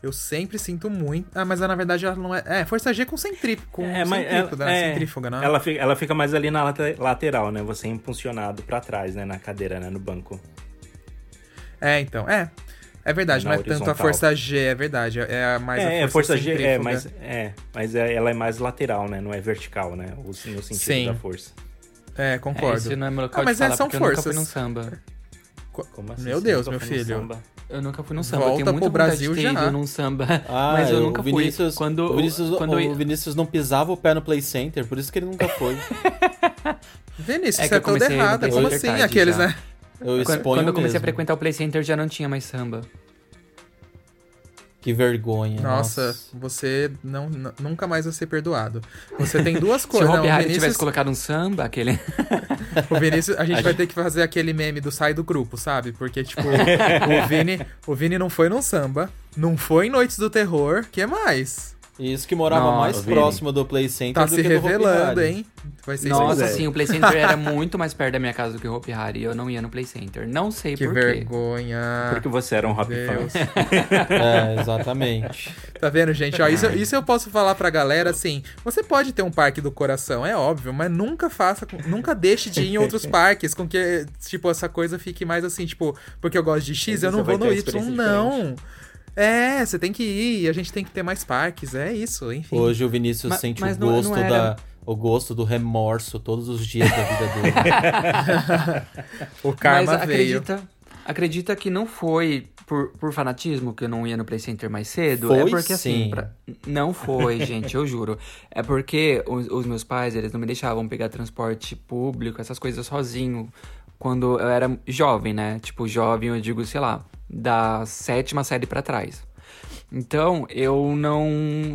Eu sempre sinto muito. Ah, mas na verdade ela não é. É, Força G com centrífugo. Com É, mas centrífuga, ela, né? é, centrífuga, né? ela, fica, ela fica mais ali na late- lateral, né? Você é impulsionado pra trás, né? Na cadeira, né? No banco. É, então. É. É verdade, Na não é tanto a. Força G, é verdade. É a mais é, a é, força, força G, é, centrífuga. mas, é, mas é- ela é mais lateral, né? Não é vertical, né? O, no sentido Sim. da força. É, É, concordo. esse não é meu local Ah, mas de é, falar, são porque eu nunca fui forças. num samba. Como assim? Meu Deus, meu filho. samba? Eu nunca fui num samba. Volta eu tenho muita pro Brasil de ter já. ido num samba. Ah, mas eu o nunca Vinícius, fui. Quando, o Vinícius, quando o eu- Vinícius não pisava o pé no Play Center, por isso que ele nunca foi. Vinícius, É que você é errado. Play Como assim? Aqueles, já. né? Eu Quando, exponho quando eu comecei a mesmo. frequentar o Play Center já não tinha mais samba. Que vergonha. Nossa, você não, nunca mais vai ser perdoado. Você tem duas Se o coisas. Não, Hopi o Hari tivesse Vinícius, colocado um samba, aquele. o Vinícius, a gente vai ter que fazer aquele meme do sai do grupo, sabe? Porque, tipo, o Vini, o Vini não foi num samba, não foi em Noites do Terror, que mais? E isso que morava Nossa, mais Vini. próximo do Play Center Tá do se que do Hopi revelando, Hari. hein? Vai ser Nossa, sim, o Play Center era muito mais perto da minha casa do que o Hopi Hari. Eu não ia no Play Center. Não sei Que por quê. vergonha. Porque você era um hop Deus. fan. É, exatamente. Tá vendo, gente? Ó, isso, isso eu posso falar pra galera assim. Você pode ter um parque do coração, é óbvio, mas nunca faça, nunca deixe de ir em outros parques com que, tipo, essa coisa fique mais assim, tipo, porque eu gosto de X, eu não vou no Y, experiência não. É, você tem que ir, a gente tem que ter mais parques, é isso, enfim. Hoje o Vinícius Mas- sente mas o não- gosto não era- da o gosto do remorso todos os dias da vida dele. o karma Mas veio. acredita, Acredita que não foi por, por fanatismo que eu não ia no Play Center mais cedo? Foi é porque assim, sim. pra- não foi, gente, eu juro. É porque os, os meus pais, eles não me deixavam pegar transporte público, essas coisas sozinho, quando eu era jovem, né? Tipo, jovem, eu digo, sei lá, da sétima série pra trás. Então, eu não,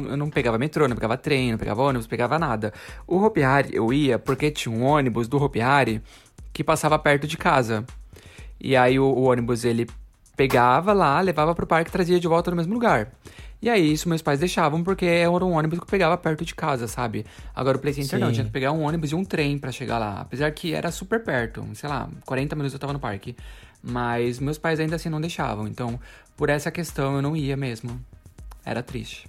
eu não pegava metrô, não pegava trem, não pegava ônibus, não pegava nada. O Hopi Hari eu ia porque tinha um ônibus do Hopi Hari que passava perto de casa. E aí o, o ônibus ele pegava lá, levava pro parque e trazia de volta no mesmo lugar. E aí isso meus pais deixavam porque era um ônibus que pegava perto de casa, sabe? Agora o Play Center não, Sim. tinha que pegar um ônibus e um trem pra chegar lá. Apesar que era super perto, sei lá, 40 minutos eu tava no parque. Mas meus pais ainda assim não deixavam. Então, por essa questão eu não ia mesmo. Era triste.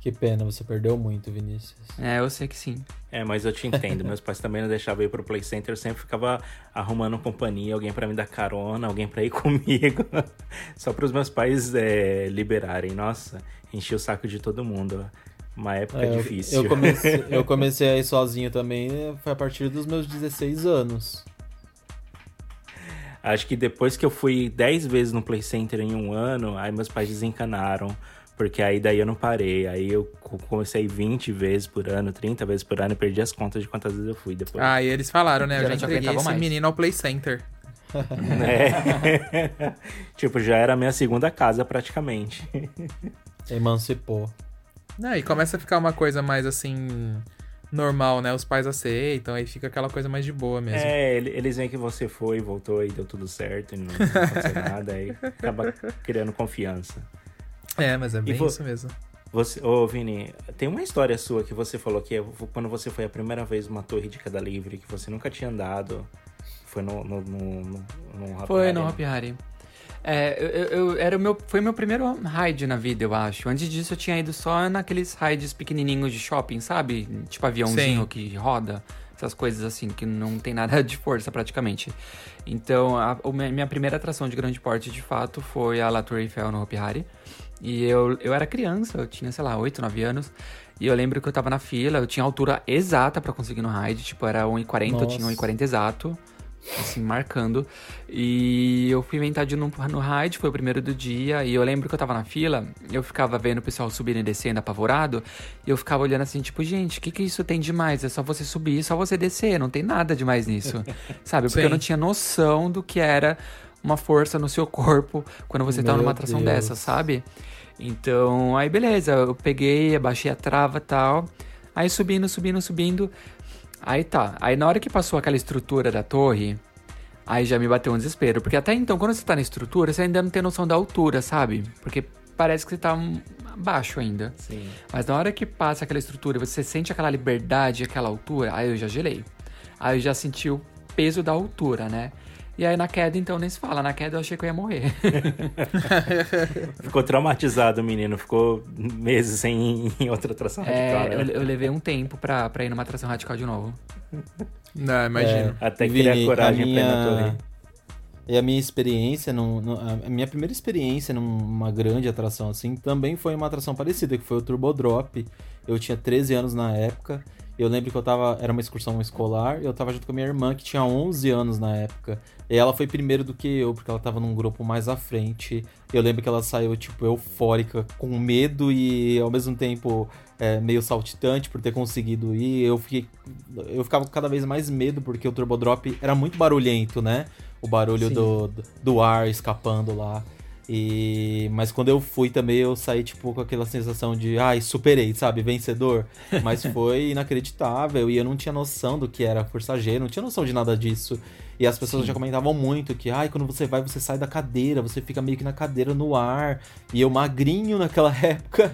Que pena, você perdeu muito, Vinícius. É, eu sei que sim. É, mas eu te entendo. Meus pais também não deixavam eu ir pro Play Center. Eu sempre ficava arrumando companhia, alguém pra me dar carona, alguém pra ir comigo. Só pros meus pais é, liberarem. Nossa, enchi o saco de todo mundo. Uma época É, difícil. Eu, comecei, eu comecei a ir sozinho também, foi a partir dos meus 16 anos. Acho que depois que eu fui 10 vezes no Play Center em um ano, aí meus pais desencanaram. Porque aí daí eu não parei. Aí eu co- comecei a ir 20 vezes por ano, 30 vezes por ano e perdi as contas de quantas vezes eu fui depois. Ah, e eles falaram, né? Eu Já já entreguei esse mais. menino ao Play Center. É. tipo, já era a minha segunda casa praticamente. Emancipou. Não, e começa a ficar uma coisa mais assim. Normal, né? Os pais aceitam, aí fica aquela coisa mais de boa mesmo. É, ele- eles veem que você foi, voltou e deu tudo certo, e não aconteceu nada, aí acaba criando confiança. É, mas é bem isso mesmo. Você, ô Vini, tem uma história sua que você falou que é quando você foi a primeira vez numa torre de queda livre, que você nunca tinha andado. Foi no. no, no, no, no Foi no? Hopi Hari. É, eu, eu- era o meu, foi meu primeiro ride na vida, eu acho. Antes disso, eu tinha ido só naqueles rides pequenininhos de shopping, sabe? Tipo aviãozinho Sim. que roda. Essas coisas assim, que não tem nada de força praticamente. Então, a, me- minha primeira atração de grande porte, de fato, foi a La Tour Eiffel no Hopi Hari. E eu, eu era criança, eu tinha, sei lá, 8, 9 anos. E eu lembro que eu tava na fila, eu tinha a altura exata pra conseguir no ride. Tipo, era 1,40, eu tinha Nossa. 1,40 exato assim, marcando. E eu fui inventar de ir no, no ride, foi o primeiro do dia. E eu lembro que eu tava na fila, eu ficava vendo o pessoal subindo e descendo apavorado. E eu ficava olhando assim, tipo, gente, o que que isso tem demais? É só você subir, só você descer, não tem nada demais nisso. Sabe? Porque eu Sim. não tinha noção do que era uma força no seu corpo quando você tá Meu numa atração Deus. dessa, sabe? Então, aí beleza, eu peguei, abaixei a trava e tal. Aí subindo, subindo, subindo. Aí tá. Aí na hora que passou aquela estrutura da torre, aí já me bateu um desespero. Porque até então, quando você tá na estrutura, você ainda não tem noção da altura, sabe? Porque parece que você tá abaixo ainda. Sim. Mas na hora que passa aquela estrutura, você sente aquela liberdade, aquela altura, aí eu já gelei. Aí eu já senti o peso da altura, né? E aí na queda, então, nem se fala. Na queda eu achei que eu ia morrer. Ficou traumatizado o menino, ficou meses sem ir em outra atração É, radical, eu, né? eu levei um tempo pra, pra ir numa atração radical de novo. Não, imagino. Até Vini, criar coragem a ir na minha- torre. E a minha experiência, num- num- a minha primeira experiência numa grande atração assim, também foi uma atração parecida, que foi o Turbo Drop. Eu tinha 13 anos na época. Eu lembro que eu tava. Era uma excursão escolar, e eu tava junto com a minha irmã, que tinha 11 anos na época. E ela foi primeiro do que eu, porque ela tava num grupo mais à frente. Eu lembro que ela saiu, tipo, eufórica, com medo e ao mesmo tempo é, meio saltitante por ter conseguido ir. Eu fiquei. Eu ficava com cada vez mais medo, porque o Turbo Drop era muito barulhento, né? O barulho do, do ar escapando lá. E mas quando eu fui também eu saí tipo com aquela sensação de ai, superei, sabe, vencedor. Mas foi inacreditável e eu não tinha noção do que era Força G, não tinha noção de nada disso. E as pessoas já comentavam muito que, ai, quando você vai, você sai da cadeira, você fica meio que na cadeira no ar. E eu magrinho naquela época.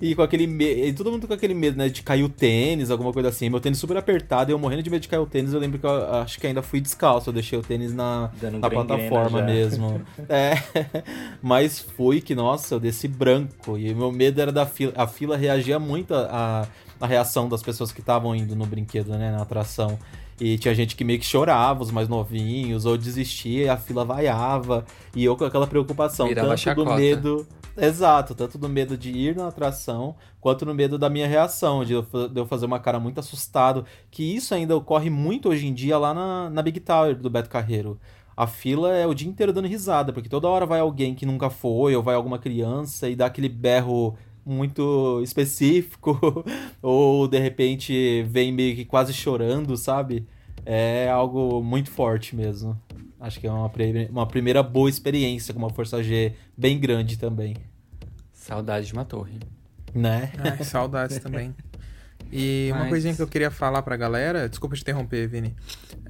e com aquele medo. E todo mundo com aquele medo, né? De cair o tênis, alguma coisa assim. Meu tênis super apertado e eu morrendo de medo de cair o tênis. Eu lembro que eu acho que ainda fui descalço. Eu deixei o tênis na, Dando na gangrena plataforma mesmo. É. Mas foi que, nossa, eu desci branco. E meu medo era da fila. A fila reagia muito a, a reação das pessoas que estavam indo no brinquedo, né? Na atração. E tinha gente que meio que chorava, os mais novinhos, ou desistia e a fila vaiava. E eu com aquela preocupação, Virava tanto do chacota. medo. Exato, tanto do medo de ir na atração, quanto no medo da minha reação, de eu, de eu fazer uma cara muito assustado. Que isso ainda ocorre muito hoje em dia lá na, na Big Tower do Beto Carreiro. a fila é o dia inteiro dando risada, porque toda hora vai alguém que nunca foi, ou vai alguma criança e dá aquele berro muito específico, ou de repente vem meio que quase chorando, sabe? É algo muito forte mesmo. Acho que é uma, uma primeira boa experiência com uma Força G bem grande também. Saudade de uma torre. Né? Ai, saudades também. E Mas... uma coisinha que eu queria falar pra galera, desculpa te interromper, Vini.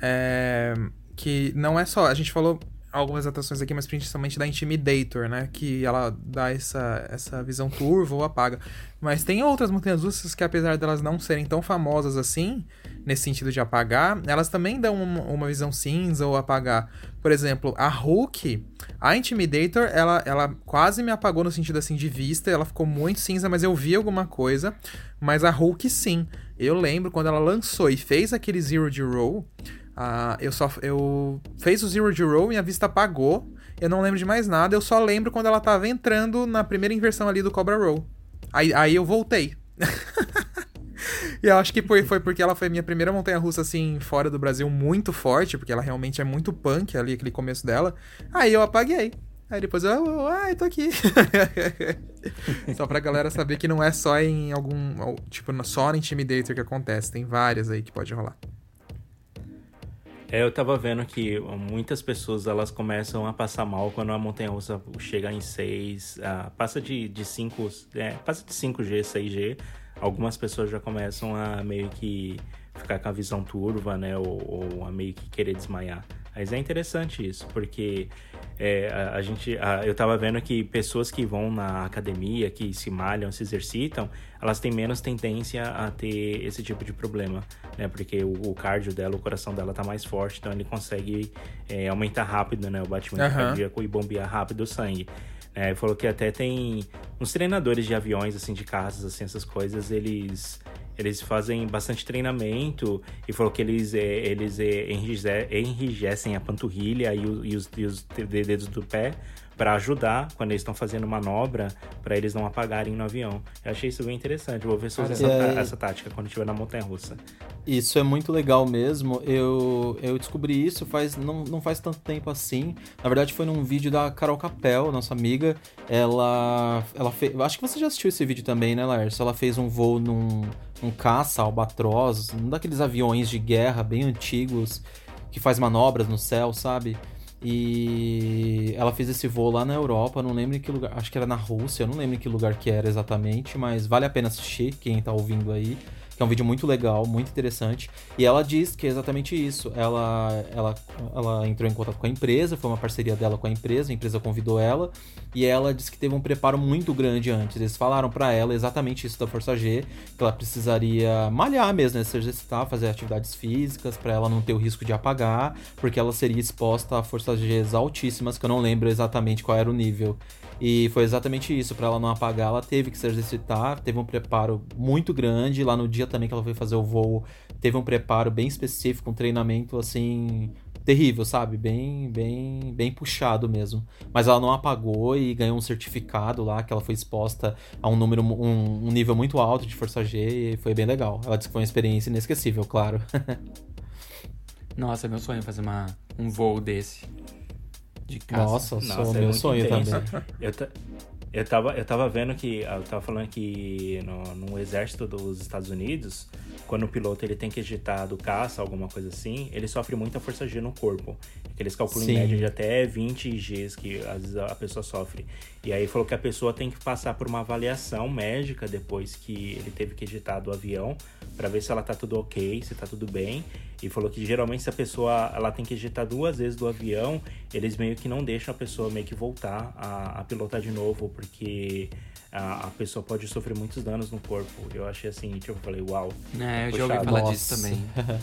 É que não é só. A gente falou algumas atrações aqui, mas principalmente da Intimidator, né? Que ela dá essa, essa visão turva ou apaga. Mas tem outras montanhas russas que, apesar delas não serem tão famosas assim, nesse sentido de apagar, elas também dão uma, uma visão cinza ou apagar. Por exemplo, a Hulk, a Intimidator, ela, ela quase me apagou no sentido assim de vista, ela ficou muito cinza, mas eu vi alguma coisa. Mas a Hulk, sim. Eu lembro quando ela lançou e fez aquele Zero de Roll. Uh, eu só. Eu fez o Zero de Roll, minha vista apagou. Eu não lembro de mais nada. Eu só lembro quando ela tava entrando na primeira inversão ali do Cobra Roll. Aí, aí eu voltei. e eu acho que foi, foi porque ela foi minha primeira montanha russa, assim, fora do Brasil, muito forte, porque ela realmente é muito punk ali, aquele começo dela. Aí eu apaguei. Aí depois eu, ai, ah, tô aqui. só pra galera saber que não é só em algum. Tipo, só no Intimidator que acontece. Tem várias aí que pode rolar. É, eu tava vendo que muitas pessoas elas começam a passar mal quando a montanha russa chega em 6, uh, ah, passa de, de 5, é, passa de 5G, 6G. Algumas pessoas já começam a meio que ficar com a visão turva, né, ou, ou a meio que querer desmaiar. Mas é interessante isso, porque é, a, a, gente, a, eu tava vendo que pessoas que vão na academia, que se malham, se exercitam, elas têm menos tendência a ter esse tipo de problema, né? Porque o, o cardio dela, o coração dela tá mais forte, então ele consegue é, aumentar rápido, né? O batimento uhum. cardíaco e bombear rápido o sangue. É, falou que até tem uns treinadores de aviões, assim, de casas, assim, essas coisas, eles eles fazem bastante treinamento e falou que eles, é, eles é, enrijecem a panturrilha e, o, e, os, e os dedos do pé para ajudar quando eles estão fazendo manobra, para eles não apagarem no avião. Eu achei isso bem interessante. Vou ver se eu uso essa, é... essa tática quando estiver na montanha russa. Isso é muito legal mesmo. Eu, eu descobri isso faz não, não faz tanto tempo assim. Na verdade, foi num vídeo da Carol Capel, nossa amiga. Ela, ela fez. Acho que você já assistiu esse vídeo também, né, Lars? Ela fez um voo num um caça albatroz, um daqueles aviões de guerra bem antigos que faz manobras no céu, sabe? E ela fez esse voo lá na Europa, não lembro em que lugar, acho que era na Rússia, não lembro em que lugar que era exatamente, mas vale a pena assistir, quem tá ouvindo aí que é um vídeo muito legal, muito interessante. E ela diz que é exatamente isso. Ela, ela, ela entrou em contato com a empresa, foi uma parceria dela com a empresa, a empresa convidou ela, e ela disse que teve um preparo muito grande antes. Eles falaram para ela exatamente isso da Força G, que ela precisaria malhar mesmo, né, se exercitar, fazer atividades físicas, para ela não ter o risco de apagar, porque ela seria exposta a forças G altíssimas, que eu não lembro exatamente qual era o nível. E foi exatamente isso, para ela não apagar, ela teve que se exercitar, teve um preparo muito grande. Lá no dia também que ela foi fazer o voo, teve um preparo bem específico, um treinamento assim terrível, sabe? Bem, bem, bem puxado mesmo. Mas ela não apagou e ganhou um certificado lá que ela foi exposta a um número, um, um nível muito alto de força G e foi bem legal. Ela disse que foi uma experiência inesquecível, claro. Nossa, é meu sonho fazer uma, um voo desse de casa. Nossa, Nossa é meu sonho intenso. também. Eu, eu, tava, eu tava vendo que. Eu tava falando que no, no exército dos Estados Unidos, quando o piloto ele tem que ejetar do caça, alguma coisa assim, ele sofre muita força G no corpo. Eles calculam Sim. em média de até 20 Gs que às vezes a pessoa sofre. E aí falou que a pessoa tem que passar por uma avaliação médica depois que ele teve que ejetar do avião para ver se ela tá tudo ok, se tá tudo bem. E falou que geralmente se a pessoa ela tem que ejetar duas vezes do avião, eles meio que não deixam a pessoa meio que voltar a, a pilotar de novo, porque a, a, pessoa pode sofrer muitos danos no corpo. Eu achei assim, tipo, eu falei, uau. É, eu já ouvi falar Nossa. disso também.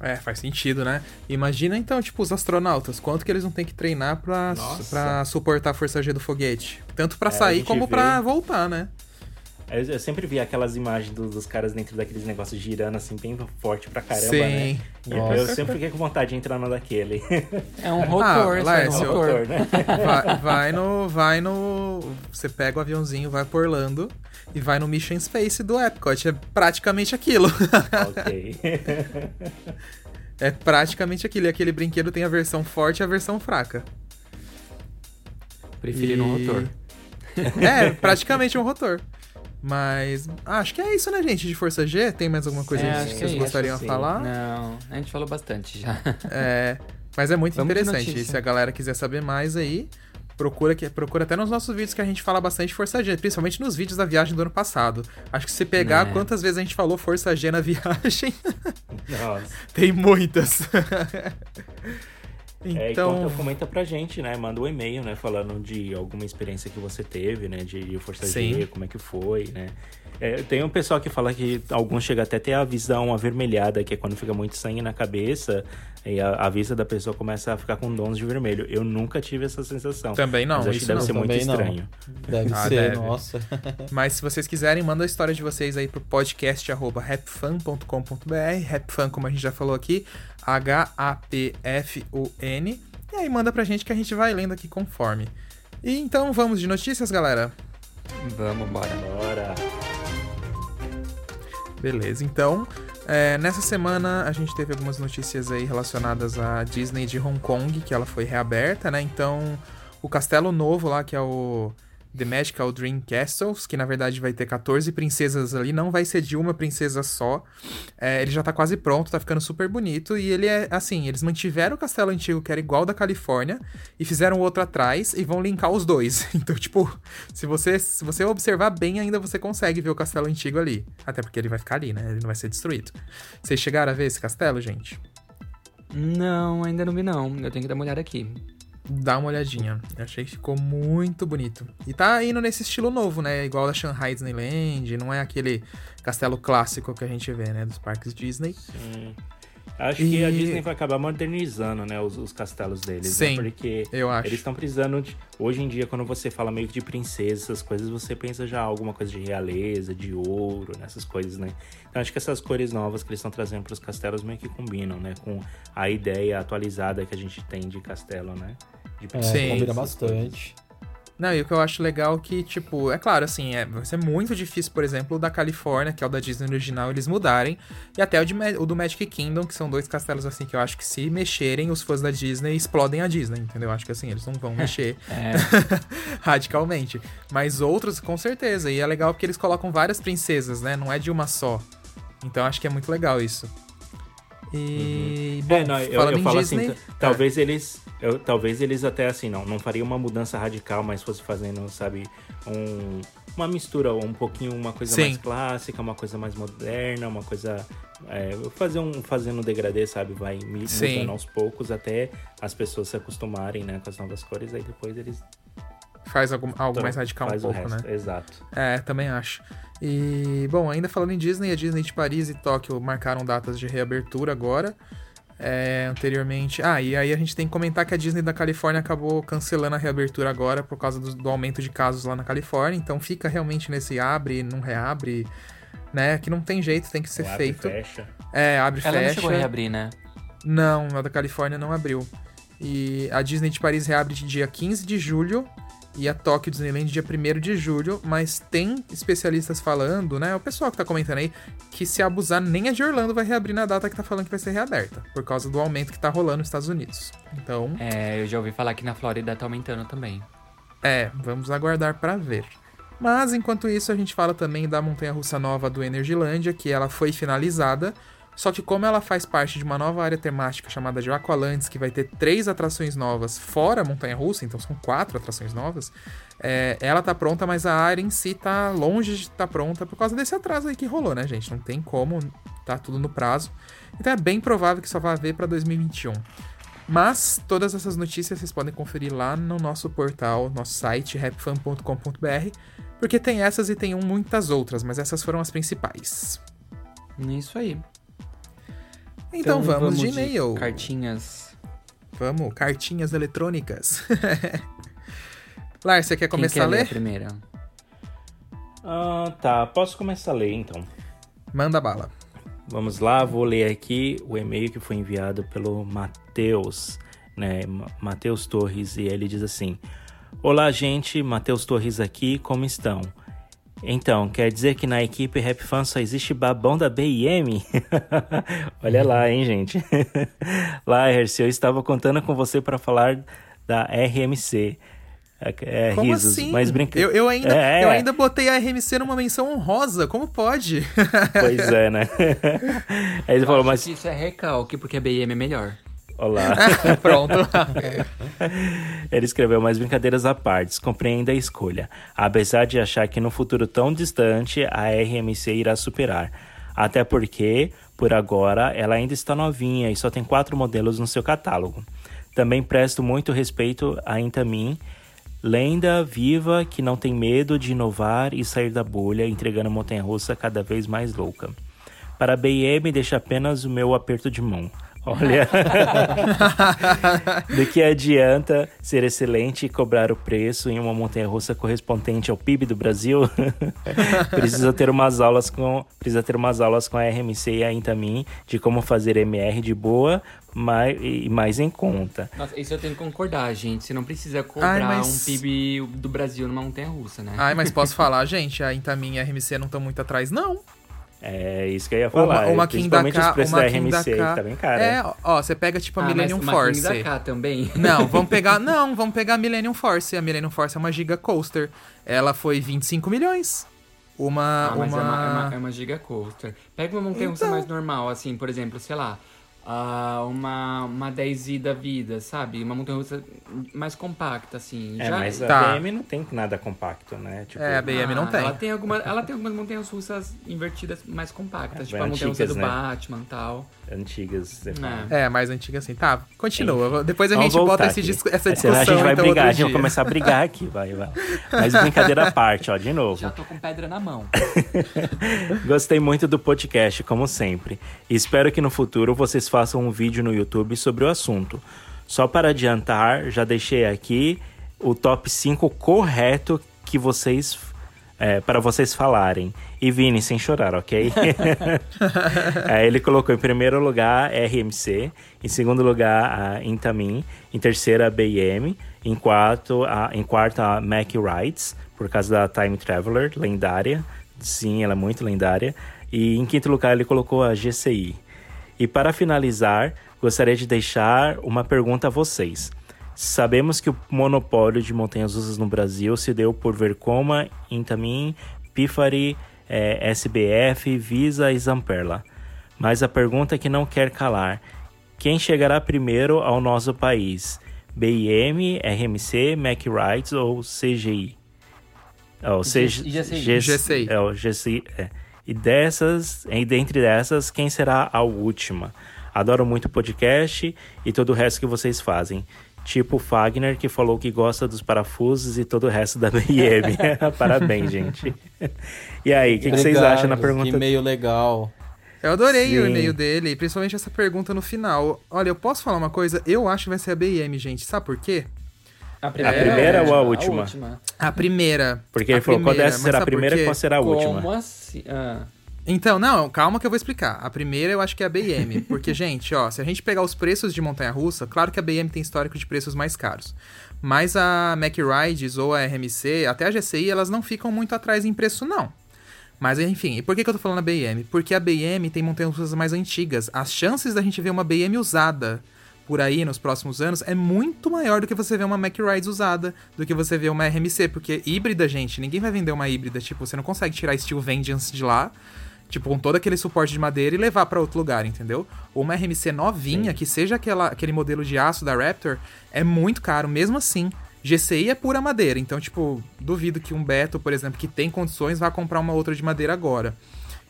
É, faz sentido, né? Imagina então, tipo, os astronautas, quanto que eles não têm que treinar pra, pra suportar a força G do foguete. Tanto para é, sair como para voltar, né? Eu, eu, sempre vi aquelas imagens dos, dos, caras dentro daqueles negócios girando assim, bem forte pra caramba, Sim. né? Eu sempre fiquei com vontade de entrar no daquele. É um rotor, ah, Lércio, é um rotor, né? Vai, vai, no. Vai no. Você pega o aviãozinho, vai por Orlando e vai no Mission Space do Epcot. É praticamente aquilo. Ok. É praticamente aquilo. E aquele brinquedo tem a versão forte e a versão fraca. Preferi e... no rotor. É, praticamente um rotor. Mas acho que é isso, né, gente? De Força G, tem mais alguma coisa é, que vocês é gostariam de falar? Não, a gente falou bastante já. É, mas é muito Vamos interessante. E se a galera quiser saber mais aí, procura, que, procura até nos nossos vídeos que a gente fala bastante de Força G, principalmente nos vídeos da viagem do ano passado. Acho que se pegar é. quantas vezes a gente falou Força G na viagem, tem muitas. Então... É, comenta pra gente, né? Manda um e-mail, né? Falando de alguma experiência que você teve, né? De Força Sim. G, como é que foi, né? É, tem um pessoal que fala que alguns chegam até a ter a visão avermelhada, que é quando fica muito sangue na cabeça e a, a vista da pessoa começa a ficar com dons de vermelho. Eu nunca tive essa sensação. Também não. Mas acho que deve não, ser muito estranho. Deve ah, ser, deve. nossa. Mas se vocês quiserem, manda a história de vocês aí pro podcast rapfan.com.br. Rapfan, como a gente já falou aqui, H-A-P-F-U-N. E aí manda pra gente que a gente vai lendo aqui conforme. E então vamos de notícias, galera? Vamos, bora. Bora. Beleza, então, é, nessa semana a gente teve algumas notícias aí relacionadas à Disney de Hong Kong, que ela foi reaberta, né? Então, o castelo novo lá, que é o The Magical Dream Castles, que na verdade vai ter 14 princesas ali, não vai ser de uma princesa só. É, ele já tá quase pronto, tá ficando super bonito. E ele é assim: eles mantiveram o castelo antigo, que era igual da Califórnia, e fizeram outro atrás e vão linkar os dois. Então, tipo, se você, se você observar bem, ainda você consegue ver o castelo antigo ali. Até porque ele vai ficar ali, né? Ele não vai ser destruído. Vocês chegaram a ver esse castelo, gente? Não, ainda não vi não. Eu tenho que dar uma olhada aqui dá uma olhadinha. Eu achei que ficou muito bonito. E tá indo nesse estilo novo, né? Igual da Shanghai Disneyland, não é aquele castelo clássico que a gente vê, né? Dos parques Disney. Sim. Acho e... que a Disney vai acabar modernizando, né, os, os castelos deles. Né? Sim, né? Porque eles estão precisando de... Hoje em dia, quando você fala meio que de princesa, essas coisas, você pensa já alguma coisa de realeza, de ouro, nessas coisas, né? Então acho que essas cores novas que eles estão trazendo para os castelos meio que combinam, né? Com a ideia atualizada que a gente tem de castelo, né? De é, Sim. combina bastante. Não, e o que eu acho legal é que, tipo, é claro, assim, é, vai ser muito difícil, por exemplo, o da Califórnia, que é o da Disney original, eles mudarem. E até o, de, o do Magic Kingdom, que são dois castelos, assim, que eu acho que se mexerem, os fãs da Disney explodem a Disney, entendeu? Acho que, assim, eles não vão mexer é. radicalmente. Mas outros, com certeza. E é legal porque eles colocam várias princesas, né? Não é de uma só. Então acho que é muito legal isso. E. Uhum. Bom, é, não, eu, eu falo assim, Disney, assim, talvez eles. Eu, talvez eles até assim, não, não fariam uma mudança radical, mas fosse fazendo, sabe, um, uma mistura, um pouquinho, uma coisa Sim. mais clássica, uma coisa mais moderna, uma coisa. É, fazer um, fazendo um degradê, sabe? Vai mudando aos poucos até as pessoas se acostumarem, né, com as novas cores, aí depois eles faz algo, algo então, mais radical um pouco, né? Exato. É, também acho. E, bom, ainda falando em Disney, a Disney de Paris e Tóquio marcaram datas de reabertura agora. É, anteriormente. Ah, e aí a gente tem que comentar que a Disney da Califórnia acabou cancelando a reabertura agora por causa do, do aumento de casos lá na Califórnia. Então fica realmente nesse abre, não reabre, né? Que não tem jeito, tem que ser abre feito. Abre fecha. É, abre Ela fecha. não chegou a reabrir, né? Não, a da Califórnia não abriu. E a Disney de Paris reabre de dia 15 de julho e a Tokyo Disneyland dia 1 de julho, mas tem especialistas falando, né? O pessoal que tá comentando aí, que se abusar, nem a de Orlando vai reabrir na data que tá falando que vai ser reaberta, por causa do aumento que tá rolando nos Estados Unidos. Então. É, eu já ouvi falar que na Flórida tá aumentando também. É, vamos aguardar para ver. Mas enquanto isso, a gente fala também da montanha russa nova do Energylândia, que ela foi finalizada só que como ela faz parte de uma nova área temática chamada de Aqualands, que vai ter três atrações novas fora a Montanha Russa, então são quatro atrações novas, é, ela tá pronta, mas a área em si tá longe de estar tá pronta por causa desse atraso aí que rolou, né, gente? Não tem como, tá tudo no prazo. Então é bem provável que só vá ver para 2021. Mas todas essas notícias vocês podem conferir lá no nosso portal, nosso site, rapfan.com.br, porque tem essas e tem muitas outras, mas essas foram as principais. Isso aí. Então, então vamos, vamos, de e-mail. Cartinhas. Vamos, cartinhas eletrônicas. Lars, você quer começar quer a ler? a primeira? Ah, tá, posso começar a ler então. Manda bala. Vamos lá, vou ler aqui o e-mail que foi enviado pelo Matheus, né? Matheus Torres, e ele diz assim: Olá, gente, Matheus Torres aqui, como estão? Então, quer dizer que na equipe Rap Fan só existe babão da BM? Olha lá, hein, gente. Laers, eu estava contando com você para falar da RMC. É, é, Como risos, assim? mas brinca... eu, eu, ainda, É, eu é. ainda botei a RMC numa menção honrosa. Como pode? Pois é, né? Aí ele falou, Acho mas que Isso é recalque, porque a BM é melhor. Olá. Pronto. Ele escreveu, mas brincadeiras à parte, compreenda a escolha. Apesar de achar que no futuro tão distante a RMC irá superar. Até porque, por agora, ela ainda está novinha e só tem quatro modelos no seu catálogo. Também presto muito respeito a Intamin, lenda viva que não tem medo de inovar e sair da bolha, entregando montanha-russa cada vez mais louca. Para a BM, deixa apenas o meu aperto de mão. Olha. Do que adianta ser excelente e cobrar o preço em uma montanha russa correspondente ao PIB do Brasil? precisa ter umas aulas com precisa ter umas aulas com a RMC e a Intamin de como fazer MR de boa mais, e mais em conta. Nossa, isso eu tenho que concordar, gente. Você não precisa cobrar Ai, mas- um PIB do Brasil numa montanha russa, né? Ai, mas posso falar, gente, a Intamin e a RMC não estão muito atrás, não. É isso que eu ia falar. Uma, uma principalmente Kindaka, os preços uma da RMC, Kindaka- que tá bem cara. É, ó, você pega tipo a Ah, Millennium mas uma Force. King da K também. Não, vamos pegar. Não, vamos pegar a Millennium Force. A Millennium Force é uma Giga Coaster. Ela foi 25 milhões. Uma. Ah, mas uma... é, uma, é, uma, é uma giga coaster. Pega uma montanha Então. mais normal, assim, por exemplo, sei lá, ah, uma, uma 10i da vida, sabe? Uma montanha russa mais compacta, assim. É, Já- mas a Tá. BM não tem nada compacto, né? Tipo, É, a BM não Ah, tem. Ela tem, alguma, ela tem algumas montanhas russas invertidas mais compactas, É, tipo a montanha russa antigas, do né? Batman e tal. antigas. fala. É. É, mais antiga assim. Tá, continua. Depois a Vamos gente bota esse essa discussão. Senão a gente vai então, brigar, a gente vai começar a brigar aqui, vai, vai. Mas brincadeira à parte, ó, de novo. Já tô com pedra na mão. Gostei muito do podcast, como sempre. E espero que no futuro vocês façam um vídeo no YouTube sobre o assunto. Só para adiantar, já deixei aqui o top 5 correto que vocês. é, para vocês falarem. E Vini, sem chorar, ok? Aí ele colocou em primeiro lugar a RMC, em segundo lugar a Intamin, em terceiro a BM, em quarto a, em quarto a Mac Rides, por causa da Time Traveler, lendária. Sim, ela é muito lendária. E em quinto lugar ele colocou a GCI. E para finalizar, gostaria de deixar uma pergunta a vocês. Sabemos que o monopólio de montanhas russas no Brasil se deu por Vercoma, Intamin, Pifari, eh, SBF, Visa e Zamperla. Mas a pergunta que não quer calar: quem chegará primeiro ao nosso país? BIM, RMC, Mac Rides ou CGI? Oh, CG, GCI. GCI. É, o GCI. é. E dessas, e dentre dessas, quem será a última? Adoro muito o podcast e todo o resto que vocês fazem. Tipo o Fagner, que falou que gosta dos parafusos e todo o resto da BM. Parabéns, gente. E aí, o que, que vocês acham na pergunta? Que meio legal. Eu adorei o Sim. e-mail dele, principalmente essa pergunta no final. Olha, eu posso falar uma coisa? Eu acho que vai ser a BIM, gente. Sabe por quê? A primeira ou a última? A primeira. Porque a ele falou, qual primeira, dessa mas será a primeira e qual será a última? Como assim? Ah. Então, não, calma que eu vou explicar. A primeira eu acho que é a BM. Porque, gente, ó, se a gente pegar os preços de montanha-russa, claro que a BM tem histórico de preços mais caros. Mas a Mac Rides ou a RMC, até a GCI, elas não ficam muito atrás em preço, não. Mas, enfim, e por que, que eu tô falando a BM? Porque a BM tem montanhas-russas mais antigas. As chances da gente ver uma BM usada por aí nos próximos anos é muito maior do que você ver uma Mac Rides usada, do que você ver uma RMC, porque híbrida, gente, ninguém vai vender uma híbrida, tipo, você não consegue tirar Steel Vengeance de lá, tipo, com todo aquele suporte de madeira e levar pra outro lugar, entendeu? Ou uma RMC novinha, que seja aquela, aquele modelo de aço da Raptor, é muito caro, mesmo assim. GCI é pura madeira, então, tipo, duvido que um Beto, por exemplo, que tem condições, vá comprar uma outra de madeira agora.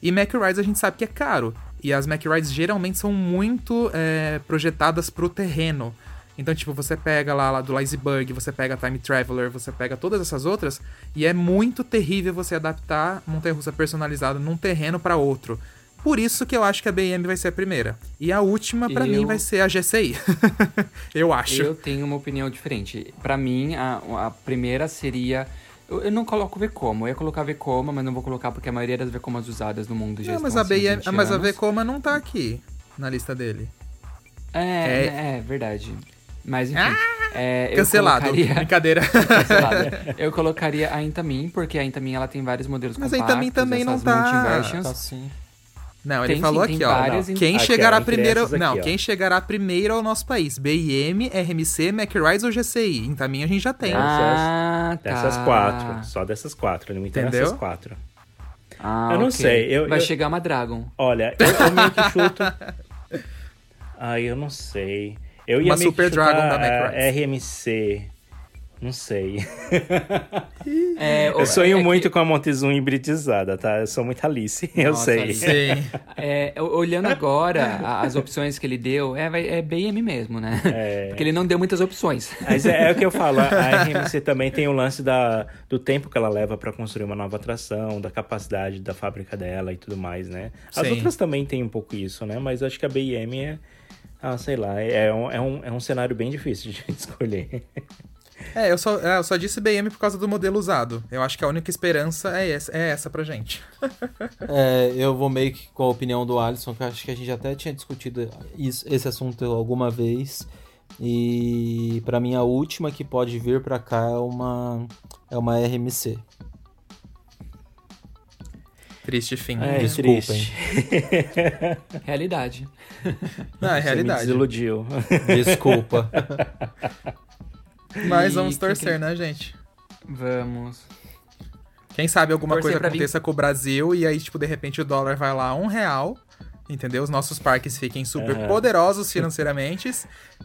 E Mac Rides a gente sabe que é caro. E as Mac Rides geralmente são muito é, projetadas pro terreno. Então, tipo, você pega lá, lá do Bug, você pega Time Traveler, você pega todas essas outras, e é muito terrível você adaptar montanha-russa personalizada num terreno para outro. Por isso que eu acho que a BM vai ser a primeira. E a última, pra Eu- mim, vai ser a GCI. eu acho. Eu tenho uma opinião diferente. Pra mim, a, a primeira seria. Eu, eu não coloco Vekoma. Eu ia colocar Vekoma, mas não vou colocar porque a maioria das Vekomas usadas no mundo já Não, mas a, BM, 20 mas a. Vekoma não tá aqui na lista dele. É, É- é, é verdade. Mas enfim. Ah, é, cancelado. Colocaria... Brincadeira. cancelado. Eu colocaria a Intamin, porque a Intamin ela tem vários modelos Mas compactos. Mas a Intamin também não tá. tá sim. Não, ele tem, falou sim, aqui, ó. Não. Quem aqui, chegará ó, primeiro. Aqui, não, ó. quem chegará primeiro ao nosso país? BIM, RMC, MacRise ou GCI? Intamin a gente já tem. Ah, dessas tá. quatro. Só dessas quatro. Ele me interessa essas quatro. Ah, eu não okay. sei. Eu, Vai eu... chegar uma Dragon. Olha, eu, eu meio que chuto. Ai, eu não sei. Eu ia uma Super Dragon da MacRise. RMC. Não sei. É, eu sonho é muito que... com a Montezuma hibridizada, tá? Eu sou muito Alice, Nossa, eu sei. Alice. É, olhando agora as opções que ele deu, é, é BM mesmo, né? É... Porque ele não deu muitas opções. Mas é, é, o que eu falo, a RMC também tem o lance da, do tempo que ela leva para construir uma nova atração, da capacidade da fábrica dela e tudo mais, né? As Sim. outras também tem um pouco isso, né? Mas acho que a BM é... Ah, sei lá, é um, é um, é um cenário bem difícil de escolher. É eu, só, é, eu só disse BM por causa do modelo usado. Eu acho que a única esperança é essa, é essa pra gente. é, eu vou meio que com a opinião do Alisson, que eu acho que a gente até tinha discutido isso, esse assunto alguma vez. E para mim a última que pode vir para cá é uma é uma RMC. Triste fim. É, Desculpem. triste. realidade. Não, é Você realidade. me desiludiu. Desculpa. Mas E vamos torcer, que- né, gente? Vamos. Quem sabe alguma Torcer coisa pra vir- aconteça com o Brasil e aí, tipo, de repente o dólar vai lá a um real, entendeu? Os nossos parques fiquem super Aham. poderosos financeiramente.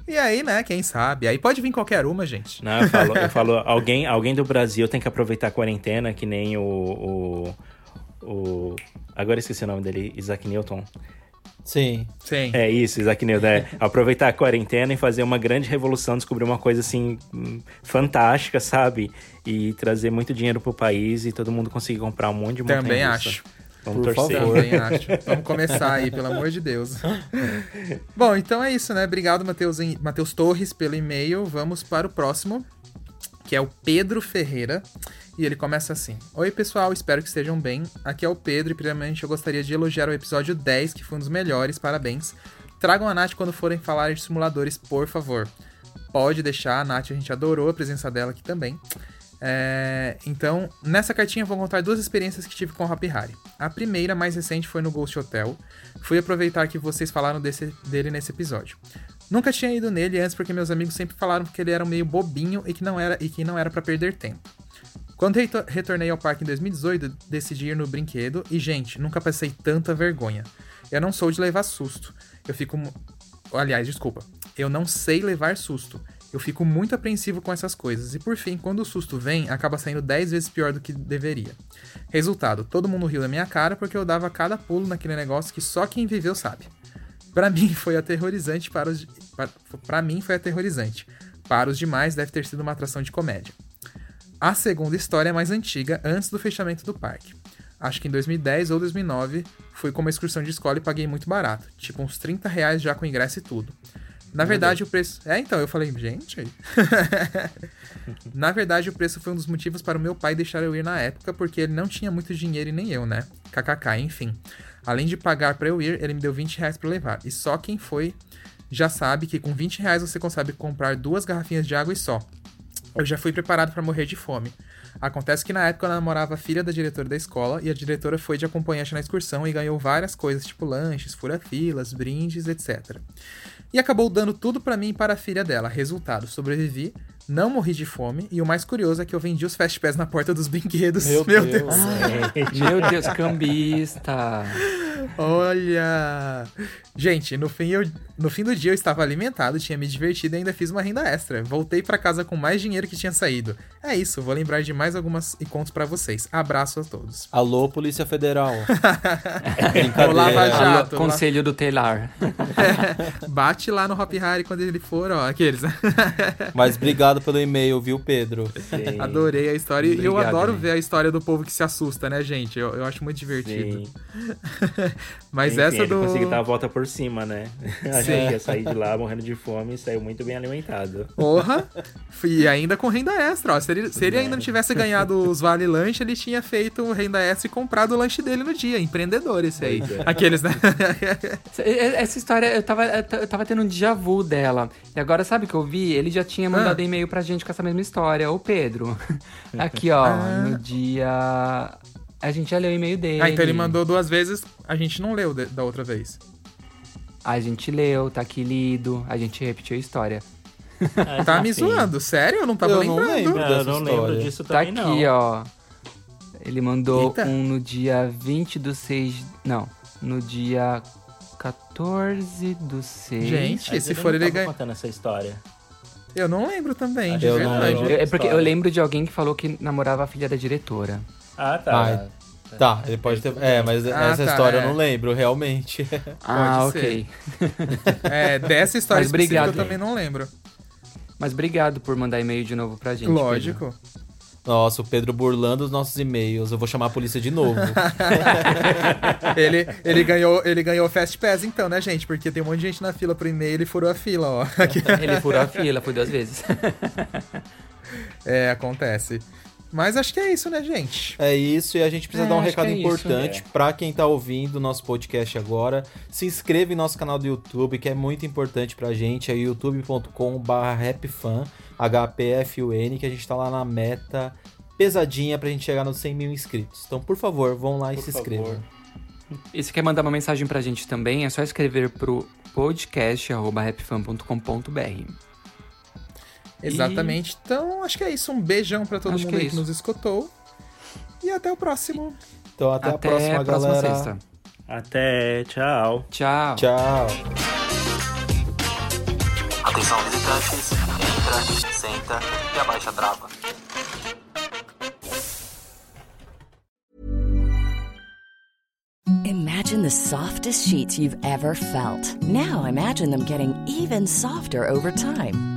e aí, né, quem sabe? Aí pode vir qualquer uma, gente. Não, eu falo, eu falo alguém, alguém do Brasil tem que aproveitar a quarentena, que nem o. o, o agora eu esqueci o nome dele, Isaac Newton. Sim. Sim. É isso, Isaac Newton. É aproveitar a quarentena e fazer uma grande revolução, descobrir uma coisa assim fantástica, sabe? E trazer muito dinheiro pro país e todo mundo conseguir comprar um monte de montanha Também acho. Vamos Por torcer. favor. Também acho. Vamos começar aí, pelo amor de Deus. Bom, então é isso, né? Obrigado, Matheus Torres, pelo e-mail. Vamos para o próximo, que é o Pedro Ferreira. E ele começa assim: Oi, pessoal, espero que estejam bem. Aqui é o Pedro e, primeiramente, eu gostaria de elogiar o episódio 10, que foi um dos melhores, parabéns. Tragam a Nath quando forem falar de simuladores, por favor. Pode deixar, a Nath, a gente adorou a presença dela aqui também. É, então, nessa cartinha vou contar duas experiências que tive com o Hop Hari. A primeira, mais recente, foi no Ghost Hotel. Fui aproveitar que vocês falaram desse- dele nesse episódio. Nunca tinha ido nele antes porque meus amigos sempre falaram que ele era meio bobinho e que não era e que não era para perder tempo. Quando reto- retornei ao parque em 2018, decidi ir no brinquedo e, gente, nunca passei tanta vergonha. Eu não sou de levar susto. Eu fico. Aliás, desculpa. Eu não sei levar susto. Eu fico muito apreensivo com essas coisas. E por fim, quando o susto vem, acaba saindo 10 vezes pior do que deveria. Resultado: todo mundo riu da minha cara porque eu dava cada pulo naquele negócio que só quem viveu sabe. Pra mim foi aterrorizante para os. Para, mim foi aterrorizante. Para os demais deve ter sido uma atração de comédia. A segunda história é mais antiga, antes do fechamento do parque. Acho que em 2010 ou 2009 fui com uma excursão de escola e paguei muito barato, tipo uns 30 reais já com ingresso e tudo. Na verdade, o preço. É, então, eu falei, gente. Na verdade, o preço foi um dos motivos para o meu pai deixar eu ir na época, porque ele não tinha muito dinheiro e nem eu, né? KKK, enfim. Além de pagar para eu ir, ele me deu 20 reais para levar. E só quem foi já sabe que com 20 reais você consegue comprar duas garrafinhas de água e só. Eu já fui preparado para morrer de fome. Acontece que na época eu namorava a filha da diretora da escola e a diretora foi de acompanhante na excursão e ganhou várias coisas, tipo lanches, fura-filas, brindes, etc. E acabou dando tudo pra mim e para a filha dela. Resultado, sobrevivi, não morri de fome e o mais curioso é que eu vendi os Fast Pass na porta dos brinquedos. Meu Deus. Meu Deus, cambista. Olha! Gente, no fim, eu, no fim do dia eu estava alimentado, tinha me divertido e ainda fiz uma renda extra. Voltei pra casa com mais dinheiro que tinha saído. É isso, vou lembrar de mais algumas e contos pra vocês. Abraço a todos. Alô, Polícia Federal. O Lava Jato. Alô, lá- Conselho do Telar. Bate lá no Hop Harry quando ele for, ó, aqueles. Mas obrigado pelo e-mail, viu, Pedro? Sim, Adorei a história. E eu Obrigado, adoro gente. ver a história do povo que se assusta, né, gente? Eu, eu acho muito divertido. Mas Enfim, essa ele do. conseguiu dar a volta por cima, né? Achando que ia sair de lá morrendo de fome e saiu muito bem alimentado. Porra! E ainda com renda extra, ó. Se ele, se ele ainda não tivesse ganhado os vale lanche, ele tinha feito renda extra e comprado o lanche dele no dia. Empreendedor esse aí. É. Aqueles, né? Essa história, eu tava, eu tava tendo um déjà vu dela. E agora, sabe o que eu vi? Ele já tinha mandado Ah. e-mail pra gente com essa mesma história. Ô, Pedro. Aqui, ó, no dia. A gente já leu o e-mail dele. ah, então ele mandou duas vezes, a gente não leu da outra vez. A gente leu, tá aqui lido, a gente repetiu a história. Tá me zoando? Sério? Eu não tava Eu não lembrando. lembro. Ah, eu dessa não história. lembro disso Tá também, aqui, não. ó. Ele mandou Eita. um no dia 20 do 6. Não, no dia 14 do 6. Gente, Mas se ele for não ele tava ganha. contando essa história. Eu não lembro também, Acho de eu não verdade. lembro. Eu- é porque eu lembro de alguém que falou que namorava a filha da diretora. Ah, tá. Ai. Tá, ele pode ter. É, mas Ah, essa tá, história é. eu não lembro, realmente. ah, ser. ok. É, dessa história Mas obrigado. eu também não lembro. Mas obrigado por mandar e-mail de novo pra gente. Lógico. Nossa, o Pedro burlando os nossos e-mails. Eu vou chamar a polícia de novo. ele, ele, ganhou, ele ganhou Fast Pass então, né, gente? Porque tem um monte de gente na fila pro e-mail e ele furou a fila, ó. Ele furou a fila, foi duas vezes. É, acontece. Mas acho que é isso, né, gente? É isso, e a gente precisa É, dar um recado é isso, importante é. pra quem tá ouvindo o nosso podcast agora. Se inscreva em nosso canal do YouTube, que é muito importante pra gente. É youtube.com/rapfan, H-P-F-U-N, que a gente tá lá na meta pesadinha pra gente chegar nos 100 mil inscritos. Então, por favor, vão lá e Por se favor. inscrevam. E se quer mandar uma mensagem pra gente também, é só escrever pro podcast.rapfan.com.br. Exatamente. Então, acho que é isso. Um beijão pra todo Acho mundo que é que nos escutou. E até o próximo. Então, até, a próxima, galera. sexta. Até, tchau. Tchau. Tchau. Atenção visitantes, entra, senta e abaixa a trava. Imagine the softest sheets you've ever felt. Now imagine them getting even softer over time.